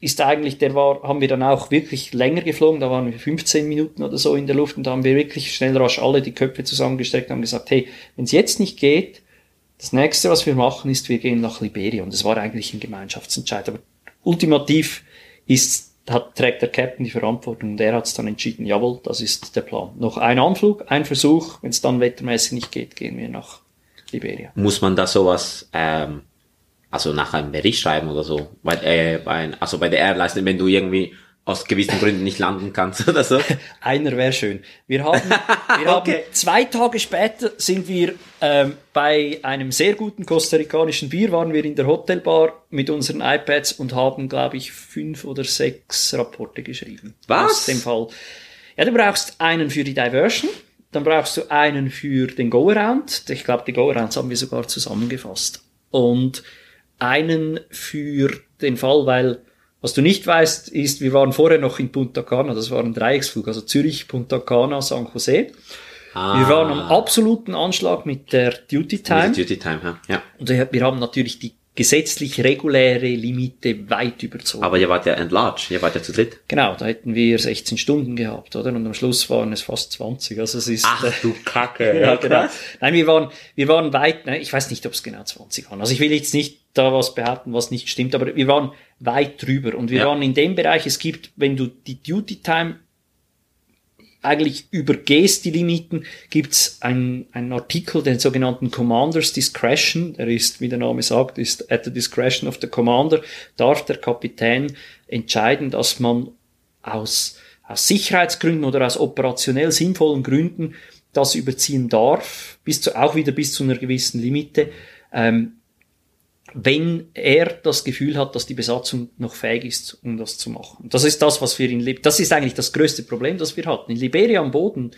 ist eigentlich, der war, haben wir dann auch wirklich länger geflogen, da waren wir 15 Minuten oder so in der Luft und da haben wir wirklich schnell rasch alle die Köpfe zusammengesteckt und haben gesagt, hey, wenn es jetzt nicht geht, das nächste, was wir machen, ist, wir gehen nach Liberia. Und das war eigentlich ein Gemeinschaftsentscheid. Aber ultimativ ist, hat, trägt der Captain die Verantwortung und er hat es dann entschieden, jawohl, das ist der Plan. Noch ein Anflug, ein Versuch, wenn es dann wettermäßig nicht geht, gehen wir nach Liberia. Muss man da sowas, ähm, also nach einem Bericht schreiben oder so? Weil, äh, bei, also bei der Airline, wenn du irgendwie aus gewissen Gründen nicht landen kannst oder so. Einer wäre schön. Wir haben, wir okay. haben zwei Tage später sind wir ähm, bei einem sehr guten kostarikanischen Bier, waren wir in der Hotelbar mit unseren iPads und haben, glaube ich, fünf oder sechs Rapporte geschrieben. Was? Aus dem Fall. Ja, du brauchst einen für die Diversion, dann brauchst du einen für den Go-Around. Ich glaube, die Go-Arounds haben wir sogar zusammengefasst. Und einen für den Fall, weil was du nicht weißt, ist, wir waren vorher noch in Punta Cana, das war ein Dreiecksflug, also Zürich, Punta Cana, San Jose. Ah. Wir waren am absoluten Anschlag mit der Duty Time. Mit der Duty Time, ja. Und wir haben natürlich die gesetzlich reguläre Limite weit überzogen. Aber ihr wart ja entlarged, ihr wart ja zu dritt. Genau, da hätten wir 16 Stunden gehabt, oder? Und am Schluss waren es fast 20. Also es ist. Ach äh, du Kacke. ja, genau. Nein, wir waren, wir waren weit, ne, ich weiß nicht, ob es genau 20 waren. Also ich will jetzt nicht da was behaupten, was nicht stimmt, aber wir waren weit drüber. Und wir ja. waren in dem Bereich, es gibt, wenn du die Duty Time eigentlich übergehst die Limiten, gibt's ein, einen Artikel, den sogenannten Commander's Discretion, der ist, wie der Name sagt, ist at the discretion of the commander, darf der Kapitän entscheiden, dass man aus, aus Sicherheitsgründen oder aus operationell sinnvollen Gründen das überziehen darf, bis zu, auch wieder bis zu einer gewissen Limite. Ähm, wenn er das Gefühl hat, dass die Besatzung noch fähig ist, um das zu machen. Das ist das, was wir in Lib das ist eigentlich das größte Problem, das wir hatten. In Liberia am Boden,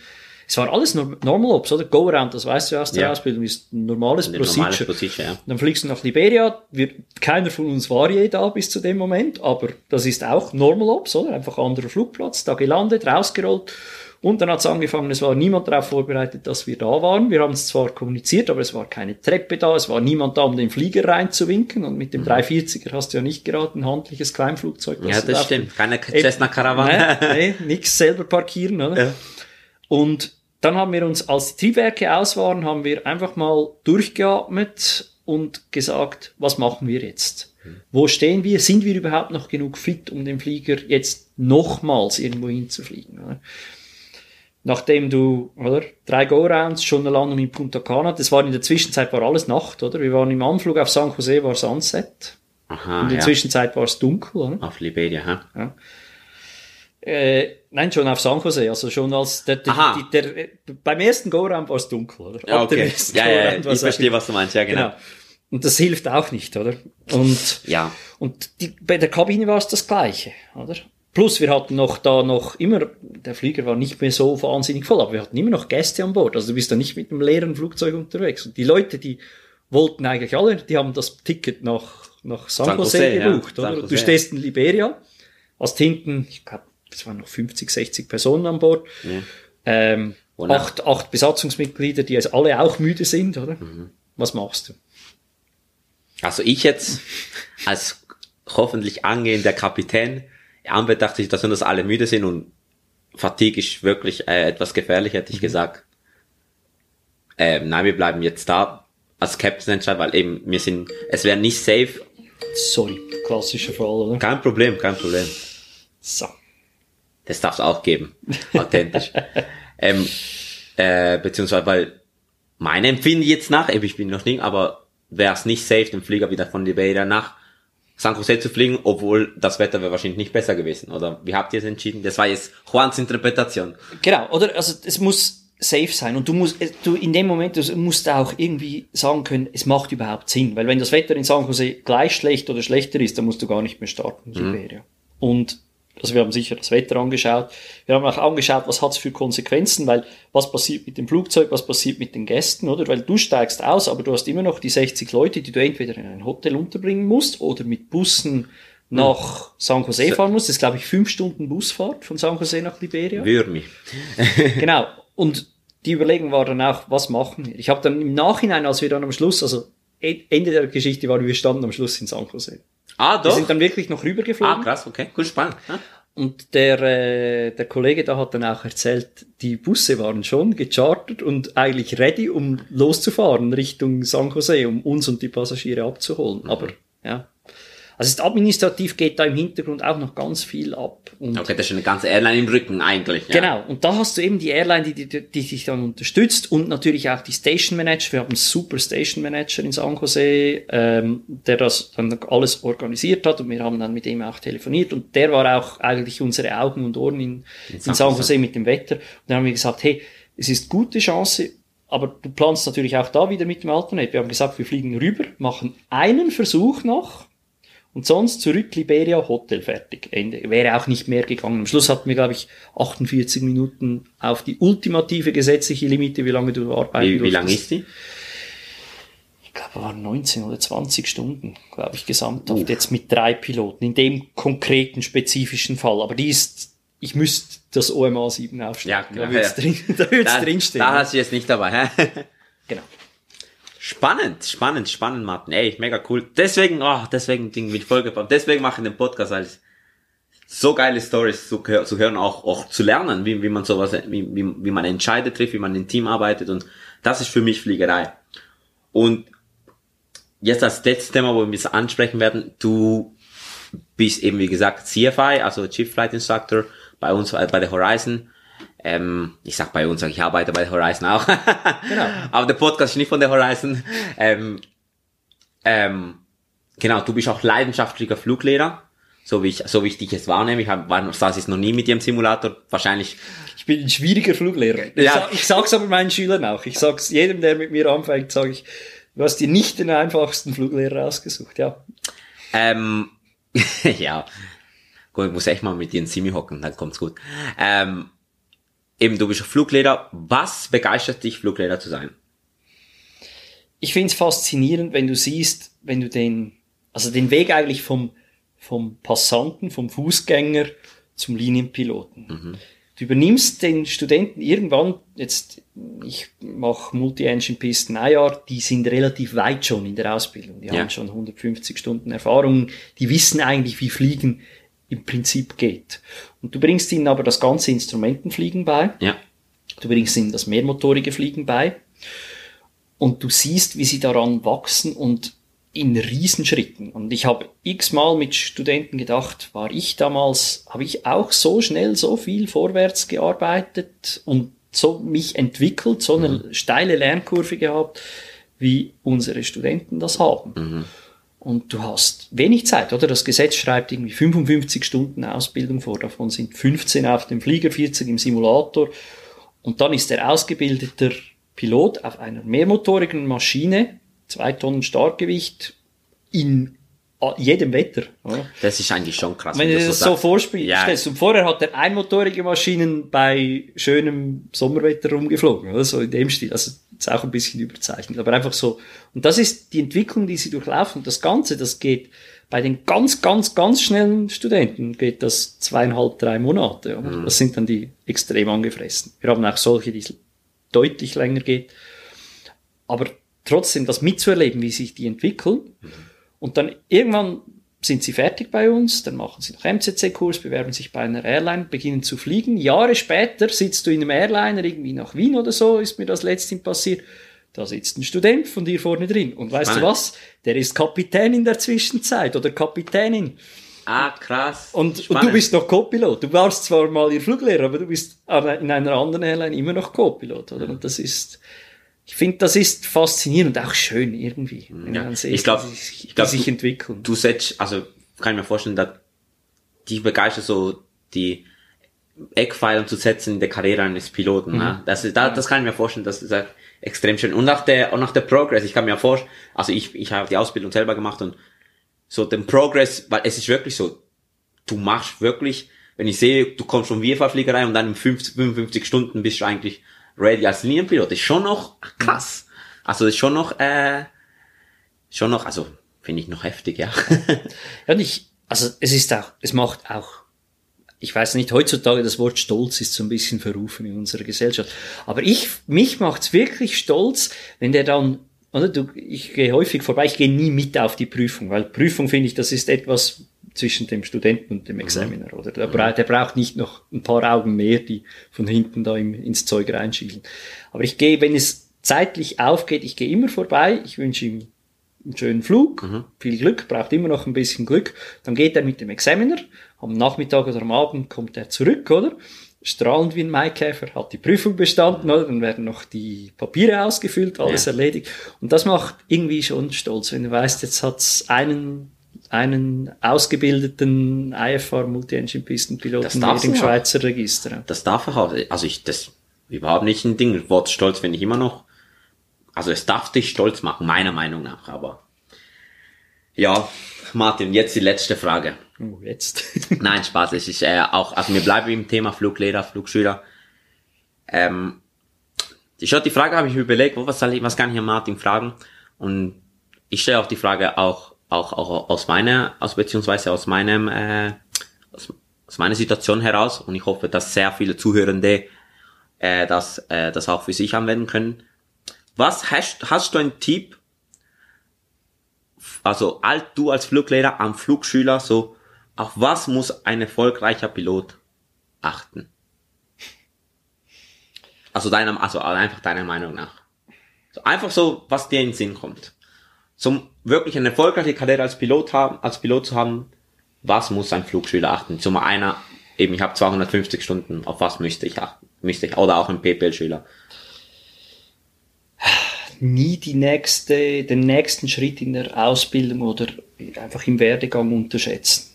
es war alles Normal Ops, oder? Go Around, das weißt du aus der ja. Ausbildung, ist ein normales Eine Procedure. Normales Procedure ja. Dann fliegst du nach Liberia, wir, keiner von uns war je da bis zu dem Moment, aber das ist auch Normal Ops, oder? Einfach anderer Flugplatz, da gelandet, rausgerollt und dann hat es angefangen, es war niemand darauf vorbereitet, dass wir da waren. Wir haben es zwar kommuniziert, aber es war keine Treppe da, es war niemand da, um den Flieger reinzuwinken. Und mit dem 340er hast du ja nicht gerade ein handliches Kleinflugzeug. Ja, das stimmt. Keine Cessna Caravan. Nee, nee, nix selber parkieren, oder? Ja. Und dann haben wir uns, als die Triebwerke aus waren, haben wir einfach mal durchgeatmet und gesagt, was machen wir jetzt? Wo stehen wir? Sind wir überhaupt noch genug fit, um den Flieger jetzt nochmals irgendwo hinzufliegen? Oder? Nachdem du, oder, drei Go-Rounds, schon eine Landung in Punta Cana, das war in der Zwischenzeit war alles Nacht, oder? Wir waren im Anflug auf San Jose, war Sunset. Aha, in der ja. Zwischenzeit war es dunkel, oder? Auf Liberia, ha? Ja. Äh, nein, schon auf San Jose, also schon als der, der, der, der beim ersten Go-Round war es dunkel, oder? Ja, okay. ja, ja, ja, ich verstehe, was du meinst, ja, genau. genau. Und das hilft auch nicht, oder? Und, ja. Und die, bei der Kabine war es das Gleiche, oder? Plus, wir hatten noch da noch immer, der Flieger war nicht mehr so wahnsinnig voll, aber wir hatten immer noch Gäste an Bord. Also du bist da nicht mit einem leeren Flugzeug unterwegs. Und die Leute, die wollten eigentlich alle, die haben das Ticket nach, nach San, San Jose, Jose gebucht, ja. oder? Jose, du stehst in Liberia, hast hinten, ich glaube, es waren noch 50, 60 Personen an Bord. Ja. Ähm, acht, acht Besatzungsmitglieder, die jetzt alle auch müde sind, oder? Mhm. Was machst du? Also ich jetzt als hoffentlich angehender Kapitän Anbetracht sich, dass dass alle müde sind und Fatigue ist wirklich äh, etwas gefährlich, hätte ich mhm. gesagt. Ähm, nein, wir bleiben jetzt da als Captain entscheiden, weil eben wir sind, es wäre nicht safe. Sorry, klassischer Fall, oder? Kein Problem, kein Problem. So. Das darf es auch geben, authentisch. ähm, äh, beziehungsweise, weil meine Empfinden jetzt nach, eben ich bin noch nicht, aber wäre es nicht safe, den Flieger wieder von Liberia nach San Jose zu fliegen, obwohl das Wetter wäre wahrscheinlich nicht besser gewesen. Oder wie habt ihr es entschieden? Das war jetzt Juans Interpretation. Genau, oder? Also es muss safe sein und du musst, du in dem Moment du musst auch irgendwie sagen können, es macht überhaupt Sinn, weil wenn das Wetter in San Jose gleich schlecht oder schlechter ist, dann musst du gar nicht mehr starten Liberia. Mhm. Und also wir haben sicher das Wetter angeschaut. Wir haben auch angeschaut, was hat es für Konsequenzen, weil was passiert mit dem Flugzeug, was passiert mit den Gästen, oder? Weil du steigst aus, aber du hast immer noch die 60 Leute, die du entweder in ein Hotel unterbringen musst oder mit Bussen nach San Jose fahren musst. Das ist, glaube ich, fünf Stunden Busfahrt von San Jose nach Liberia. Würmi. genau. Und die Überlegung war dann auch, was machen wir? Ich habe dann im Nachhinein, als wir dann am Schluss, also Ende der Geschichte war, wir standen am Schluss in San Jose. Ah, doch. Wir sind dann wirklich noch rübergeflogen. Ah, krass, okay. Cool, spannend. Ja. Und der, äh, der Kollege da hat dann auch erzählt, die Busse waren schon gechartert und eigentlich ready, um loszufahren Richtung San Jose, um uns und die Passagiere abzuholen. Mhm. Aber ja, also administrativ geht da im Hintergrund auch noch ganz viel ab. Und okay, das ist eine ganze Airline im Rücken eigentlich. Ja. Genau, und da hast du eben die Airline, die, die, die dich dann unterstützt und natürlich auch die Station Manager. Wir haben einen super Station Manager in San Jose, ähm, der das dann alles organisiert hat und wir haben dann mit ihm auch telefoniert und der war auch eigentlich unsere Augen und Ohren in, in, San, San Jose mit dem Wetter. Und dann haben wir gesagt, hey, es ist gute Chance, aber du planst natürlich auch da wieder mit dem Alternate. Wir haben gesagt, wir fliegen rüber, machen einen Versuch noch, und sonst zurück Liberia, Hotel fertig. Ende. Wäre auch nicht mehr gegangen. Am Schluss hatten wir, glaube ich, 48 Minuten auf die ultimative gesetzliche Limite, wie lange du arbeiten Wie, wie lange ist die? Ich glaube, waren 19 oder 20 Stunden, glaube ich, gesamthaft. Uh. Jetzt mit drei Piloten. In dem konkreten, spezifischen Fall. Aber die ist, ich müsste das OMA 7 aufstellen. Ja, genau. Da würde es drin, da da, drinstehen. Da hast du jetzt nicht dabei. genau. Spannend, spannend, spannend, Martin. Ey, mega cool. Deswegen, oh, deswegen Ding mit Vollgebaut. Deswegen mache ich den Podcast als so geile Stories zu, zu hören, auch, auch zu lernen, wie, wie man sowas, wie, wie, wie man Entscheide trifft, wie man im Team arbeitet und das ist für mich Fliegerei. Und jetzt als letztes Thema, wo wir es ansprechen werden, du bist eben wie gesagt CFI, also Chief Flight Instructor bei uns bei der Horizon ähm, ich sag bei uns, ich arbeite bei Horizon auch. genau. Aber der Podcast ist nicht von der Horizon. Ähm, ähm, genau, du bist auch leidenschaftlicher Fluglehrer. So wie ich, so wie ich dich jetzt wahrnehme. Ich hab, war, saß jetzt noch nie mit dir im Simulator. Wahrscheinlich. Ich bin ein schwieriger Fluglehrer. Ja. Ich, sag, ich sag's aber meinen Schülern auch. Ich sag's jedem, der mit mir anfängt, sage ich, Du hast dir nicht den einfachsten Fluglehrer ausgesucht, ja. Ähm, ja. Gut, ich muss echt mal mit dir in Simi hocken, dann kommt's gut. Ähm, eben, du bist Fluglehrer. Was begeistert dich, Fluglehrer zu sein? Ich find's faszinierend, wenn du siehst, wenn du den, also den Weg eigentlich vom, vom Passanten, vom Fußgänger zum Linienpiloten. Mhm. Du übernimmst den Studenten irgendwann, jetzt, ich mache Multi-Engine-Pisten ein Jahr, die sind relativ weit schon in der Ausbildung. Die Ja. haben schon 150 Stunden Erfahrung. Die wissen eigentlich, wie Fliegen im Prinzip geht. Und du bringst ihnen aber das ganze Instrumentenfliegen bei. Ja. Du bringst ihnen das mehrmotorige Fliegen bei. Und du siehst, wie sie daran wachsen und in Riesenschritten. Und ich habe x-mal mit Studenten gedacht, war ich damals, habe ich auch so schnell so viel vorwärts gearbeitet und so mich entwickelt, so eine steile Lernkurve gehabt, wie unsere Studenten das haben. Und du hast wenig Zeit, oder? Das Gesetz schreibt irgendwie 55 Stunden Ausbildung vor, davon sind 15 auf dem Flieger, 40 im Simulator. Und dann ist der ausgebildete Pilot auf einer mehrmotorigen Maschine, zwei Tonnen Starkgewicht, in jedem Wetter. Oder? Das ist eigentlich schon krass. Wenn du das so sagst. vorspielst, Ja. und vorher hat er einmotorige Maschinen bei schönem Sommerwetter rumgeflogen, oder so in dem Stil. Also ist auch ein bisschen überzeichnet, aber einfach so. Und das ist die Entwicklung, die sie durchlaufen. Und das Ganze, das geht bei den ganz, ganz, ganz schnellen Studenten geht das zweieinhalb, drei Monate. Mhm. Das sind dann die extrem angefressen. Wir haben auch solche, die es deutlich länger geht. Aber trotzdem das mitzuerleben, wie sich die entwickeln. Und dann irgendwann sind sie fertig bei uns, dann machen sie noch MCC-Kurs, bewerben sich bei einer Airline, beginnen zu fliegen. Jahre später sitzt du in einem Airliner irgendwie nach Wien oder so, ist mir das letztens passiert. Da sitzt ein Student von dir vorne drin. Und weißt du Spannend. was? Der ist Kapitän in der Zwischenzeit oder Kapitänin. Ah, krass. Und, und du Spannend. bist noch Co-Pilot. Du warst zwar mal ihr Fluglehrer, aber du bist in einer anderen Airline immer noch Co-Pilot, oder? Und das ist, ich finde, das ist faszinierend und auch schön irgendwie. wenn Ja. sieht, Ich glaub- wie sich, ich glaub, sich du- entwickeln. du setzt, also kann ich mir vorstellen, dass die begeistert so die Eckpfeiler zu setzen in der Karriere eines Piloten. Ne? Das, ist, da, das kann ich mir vorstellen, das ist extrem schön. Und nach der, und nach der Progress, ich kann mir vorstellen, also ich, ich habe die Ausbildung selber gemacht und so den Progress, weil es ist wirklich so, du machst wirklich, wenn ich sehe, du kommst von VFA-Fliegerei und dann in 50, 55 Stunden bist du eigentlich ready als Linienpilot, ist schon noch krass. Also das ist schon noch, äh, schon noch, also finde ich noch heftig, ja. Ja, und ich, also es ist auch, es macht auch, ich weiß nicht, heutzutage das Wort Stolz ist so ein bisschen verrufen in unserer Gesellschaft. Aber ich, mich macht's wirklich stolz, wenn der dann, oder du, ich gehe häufig vorbei, ich gehe nie mit auf die Prüfung, weil Prüfung finde ich, das ist etwas zwischen dem Studenten und dem Examiner, oder? Der, bra der braucht nicht noch ein paar Augen mehr, die von hinten da im, ins Zeug reinschielen. Aber ich gehe, wenn es zeitlich aufgeht, ich gehe immer vorbei, ich wünsche ihm einen schönen Flug, viel Glück, braucht immer noch ein bisschen Glück. Dann geht er mit dem Examiner, am Nachmittag oder am Abend kommt er zurück, oder? Strahlend wie ein Maikäfer, hat die Prüfung bestanden, oder? Dann werden noch die Papiere ausgefüllt, alles Ja. erledigt. Und das macht irgendwie schon stolz, wenn du weißt, jetzt hat's einen, einen ausgebildeten IFR Multi-Engine Das Pistenpiloten darf's im ja. Schweizer Register. Das darf er auch. Also ich, das überhaupt nicht ein Ding. Wort stolz finde ich immer noch. Also es darf dich stolz machen, meiner Meinung nach, aber. Ja, Martin, jetzt die letzte Frage. Oh, jetzt. Nein, Spaß, es ist äh, auch, also wir bleiben im Thema Fluglehrer, Flugschüler. Ähm, ich hatte die Frage, habe ich mir überlegt, was, soll ich, was kann ich an Martin fragen? Und ich stelle auch die Frage auch, auch, auch aus meiner, aus beziehungsweise aus meinem, äh, aus, aus meiner Situation heraus. Und ich hoffe, dass sehr viele Zuhörende äh, das, äh, das auch für sich anwenden können. Was hast, hast du einen Tipp, also alt du als Fluglehrer am Flugschüler, so, auf was muss ein erfolgreicher Pilot achten? Also deiner, also einfach deiner Meinung nach. So einfach so, was dir in den Sinn kommt. Zum wirklich eine erfolgreiche Karriere als Pilot haben, als Pilot zu haben, was muss ein Flugschüler achten? Zum einer, eben ich habe 250 Stunden, auf was müsste ich achten? Müsste ich, oder auch ein PPL-Schüler. nie die nächste, den nächsten Schritt in der Ausbildung oder einfach im Werdegang unterschätzen.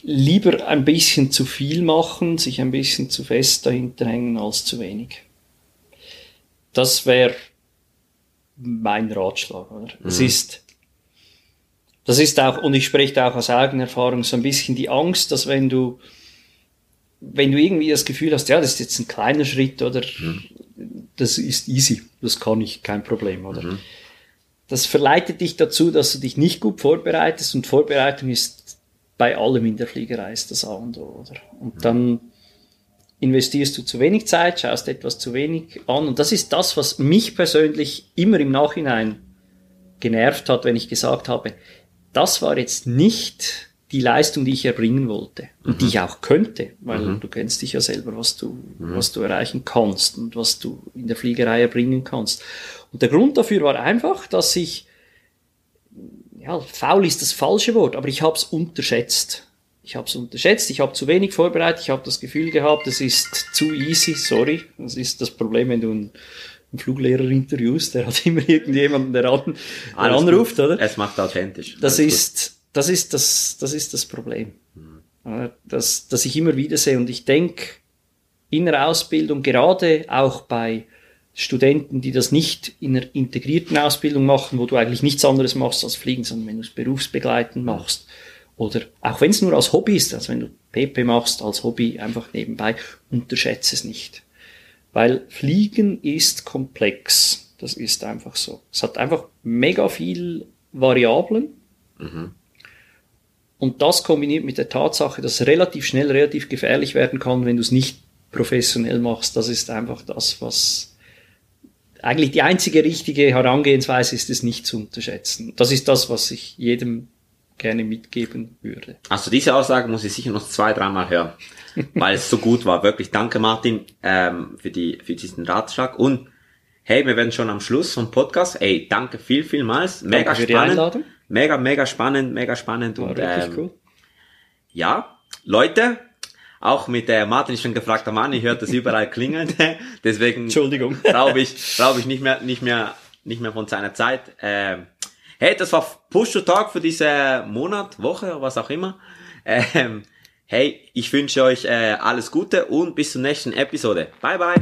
Lieber ein bisschen zu viel machen, sich ein bisschen zu fest dahinter hängen als zu wenig. Das wäre mein Ratschlag. Oder? Mhm. Es ist, das ist auch, und ich spreche da auch aus eigener Erfahrung, so ein bisschen die Angst, dass wenn du, wenn du irgendwie das Gefühl hast, ja, das ist jetzt ein kleiner Schritt oder mhm. das ist easy, das kann ich, kein Problem, oder? Mhm. Das verleitet dich dazu, dass du dich nicht gut vorbereitest und Vorbereitung ist bei allem in der Fliegerei ist das A und O, oder? Und mhm. dann investierst du zu wenig Zeit, schaust etwas zu wenig an. Und das ist das, was mich persönlich immer im Nachhinein genervt hat, wenn ich gesagt habe, das war jetzt nicht die Leistung, die ich erbringen wollte und mhm. die ich auch könnte, weil mhm. du kennst dich ja selber, was du, mhm. was du erreichen kannst und was du in der Fliegerei erbringen kannst. Und der Grund dafür war einfach, dass ich, ja, faul ist das falsche Wort, aber ich habe es unterschätzt ich habe es unterschätzt, ich habe zu wenig vorbereitet, ich habe das Gefühl gehabt, es ist zu easy, sorry. Das ist das Problem, wenn du einen, einen Fluglehrer interviewst, der hat immer irgendjemanden, der, an, der anruft, gut. oder? Es macht authentisch. Das ist, das ist das, das ist das Problem. Mhm. Das, das ich immer wieder sehe und ich denke, in der Ausbildung, gerade auch bei Studenten, die das nicht in einer integrierten Ausbildung machen, wo du eigentlich nichts anderes machst als fliegen, sondern wenn du es berufsbegleitend machst, oder auch wenn es nur als Hobby ist, also wenn du PP machst als Hobby einfach nebenbei, unterschätze es nicht. Weil Fliegen ist komplex. Das ist einfach so. Es hat einfach mega viel Variablen. Mhm. Und das kombiniert mit der Tatsache, dass es relativ schnell relativ gefährlich werden kann, wenn du es nicht professionell machst. Das ist einfach das, was eigentlich die einzige richtige Herangehensweise ist, es nicht zu unterschätzen. Das ist das, was ich jedem gerne mitgeben würde. Also diese Aussage muss ich sicher noch zwei, dreimal hören, weil es so gut war. Wirklich danke Martin ähm, für, die, für diesen Ratschlag und hey, wir werden schon am Schluss vom Podcast. Ey, danke viel, vielmals. Mega spannend. Mega, mega spannend, mega spannend. War und, ähm, cool. Ja, Leute, auch mit der Martin ist schon gefragter Mann, ich hört das überall klingeln. Deswegen Entschuldigung. glaube ich, glaube ich nicht mehr, nicht mehr, nicht mehr von seiner Zeit. Ähm, Hey, das war Push-to-Talk für diese Monat, Woche, was auch immer. Ähm, hey, ich wünsche euch äh, alles Gute und bis zur nächsten Episode. Bye, bye.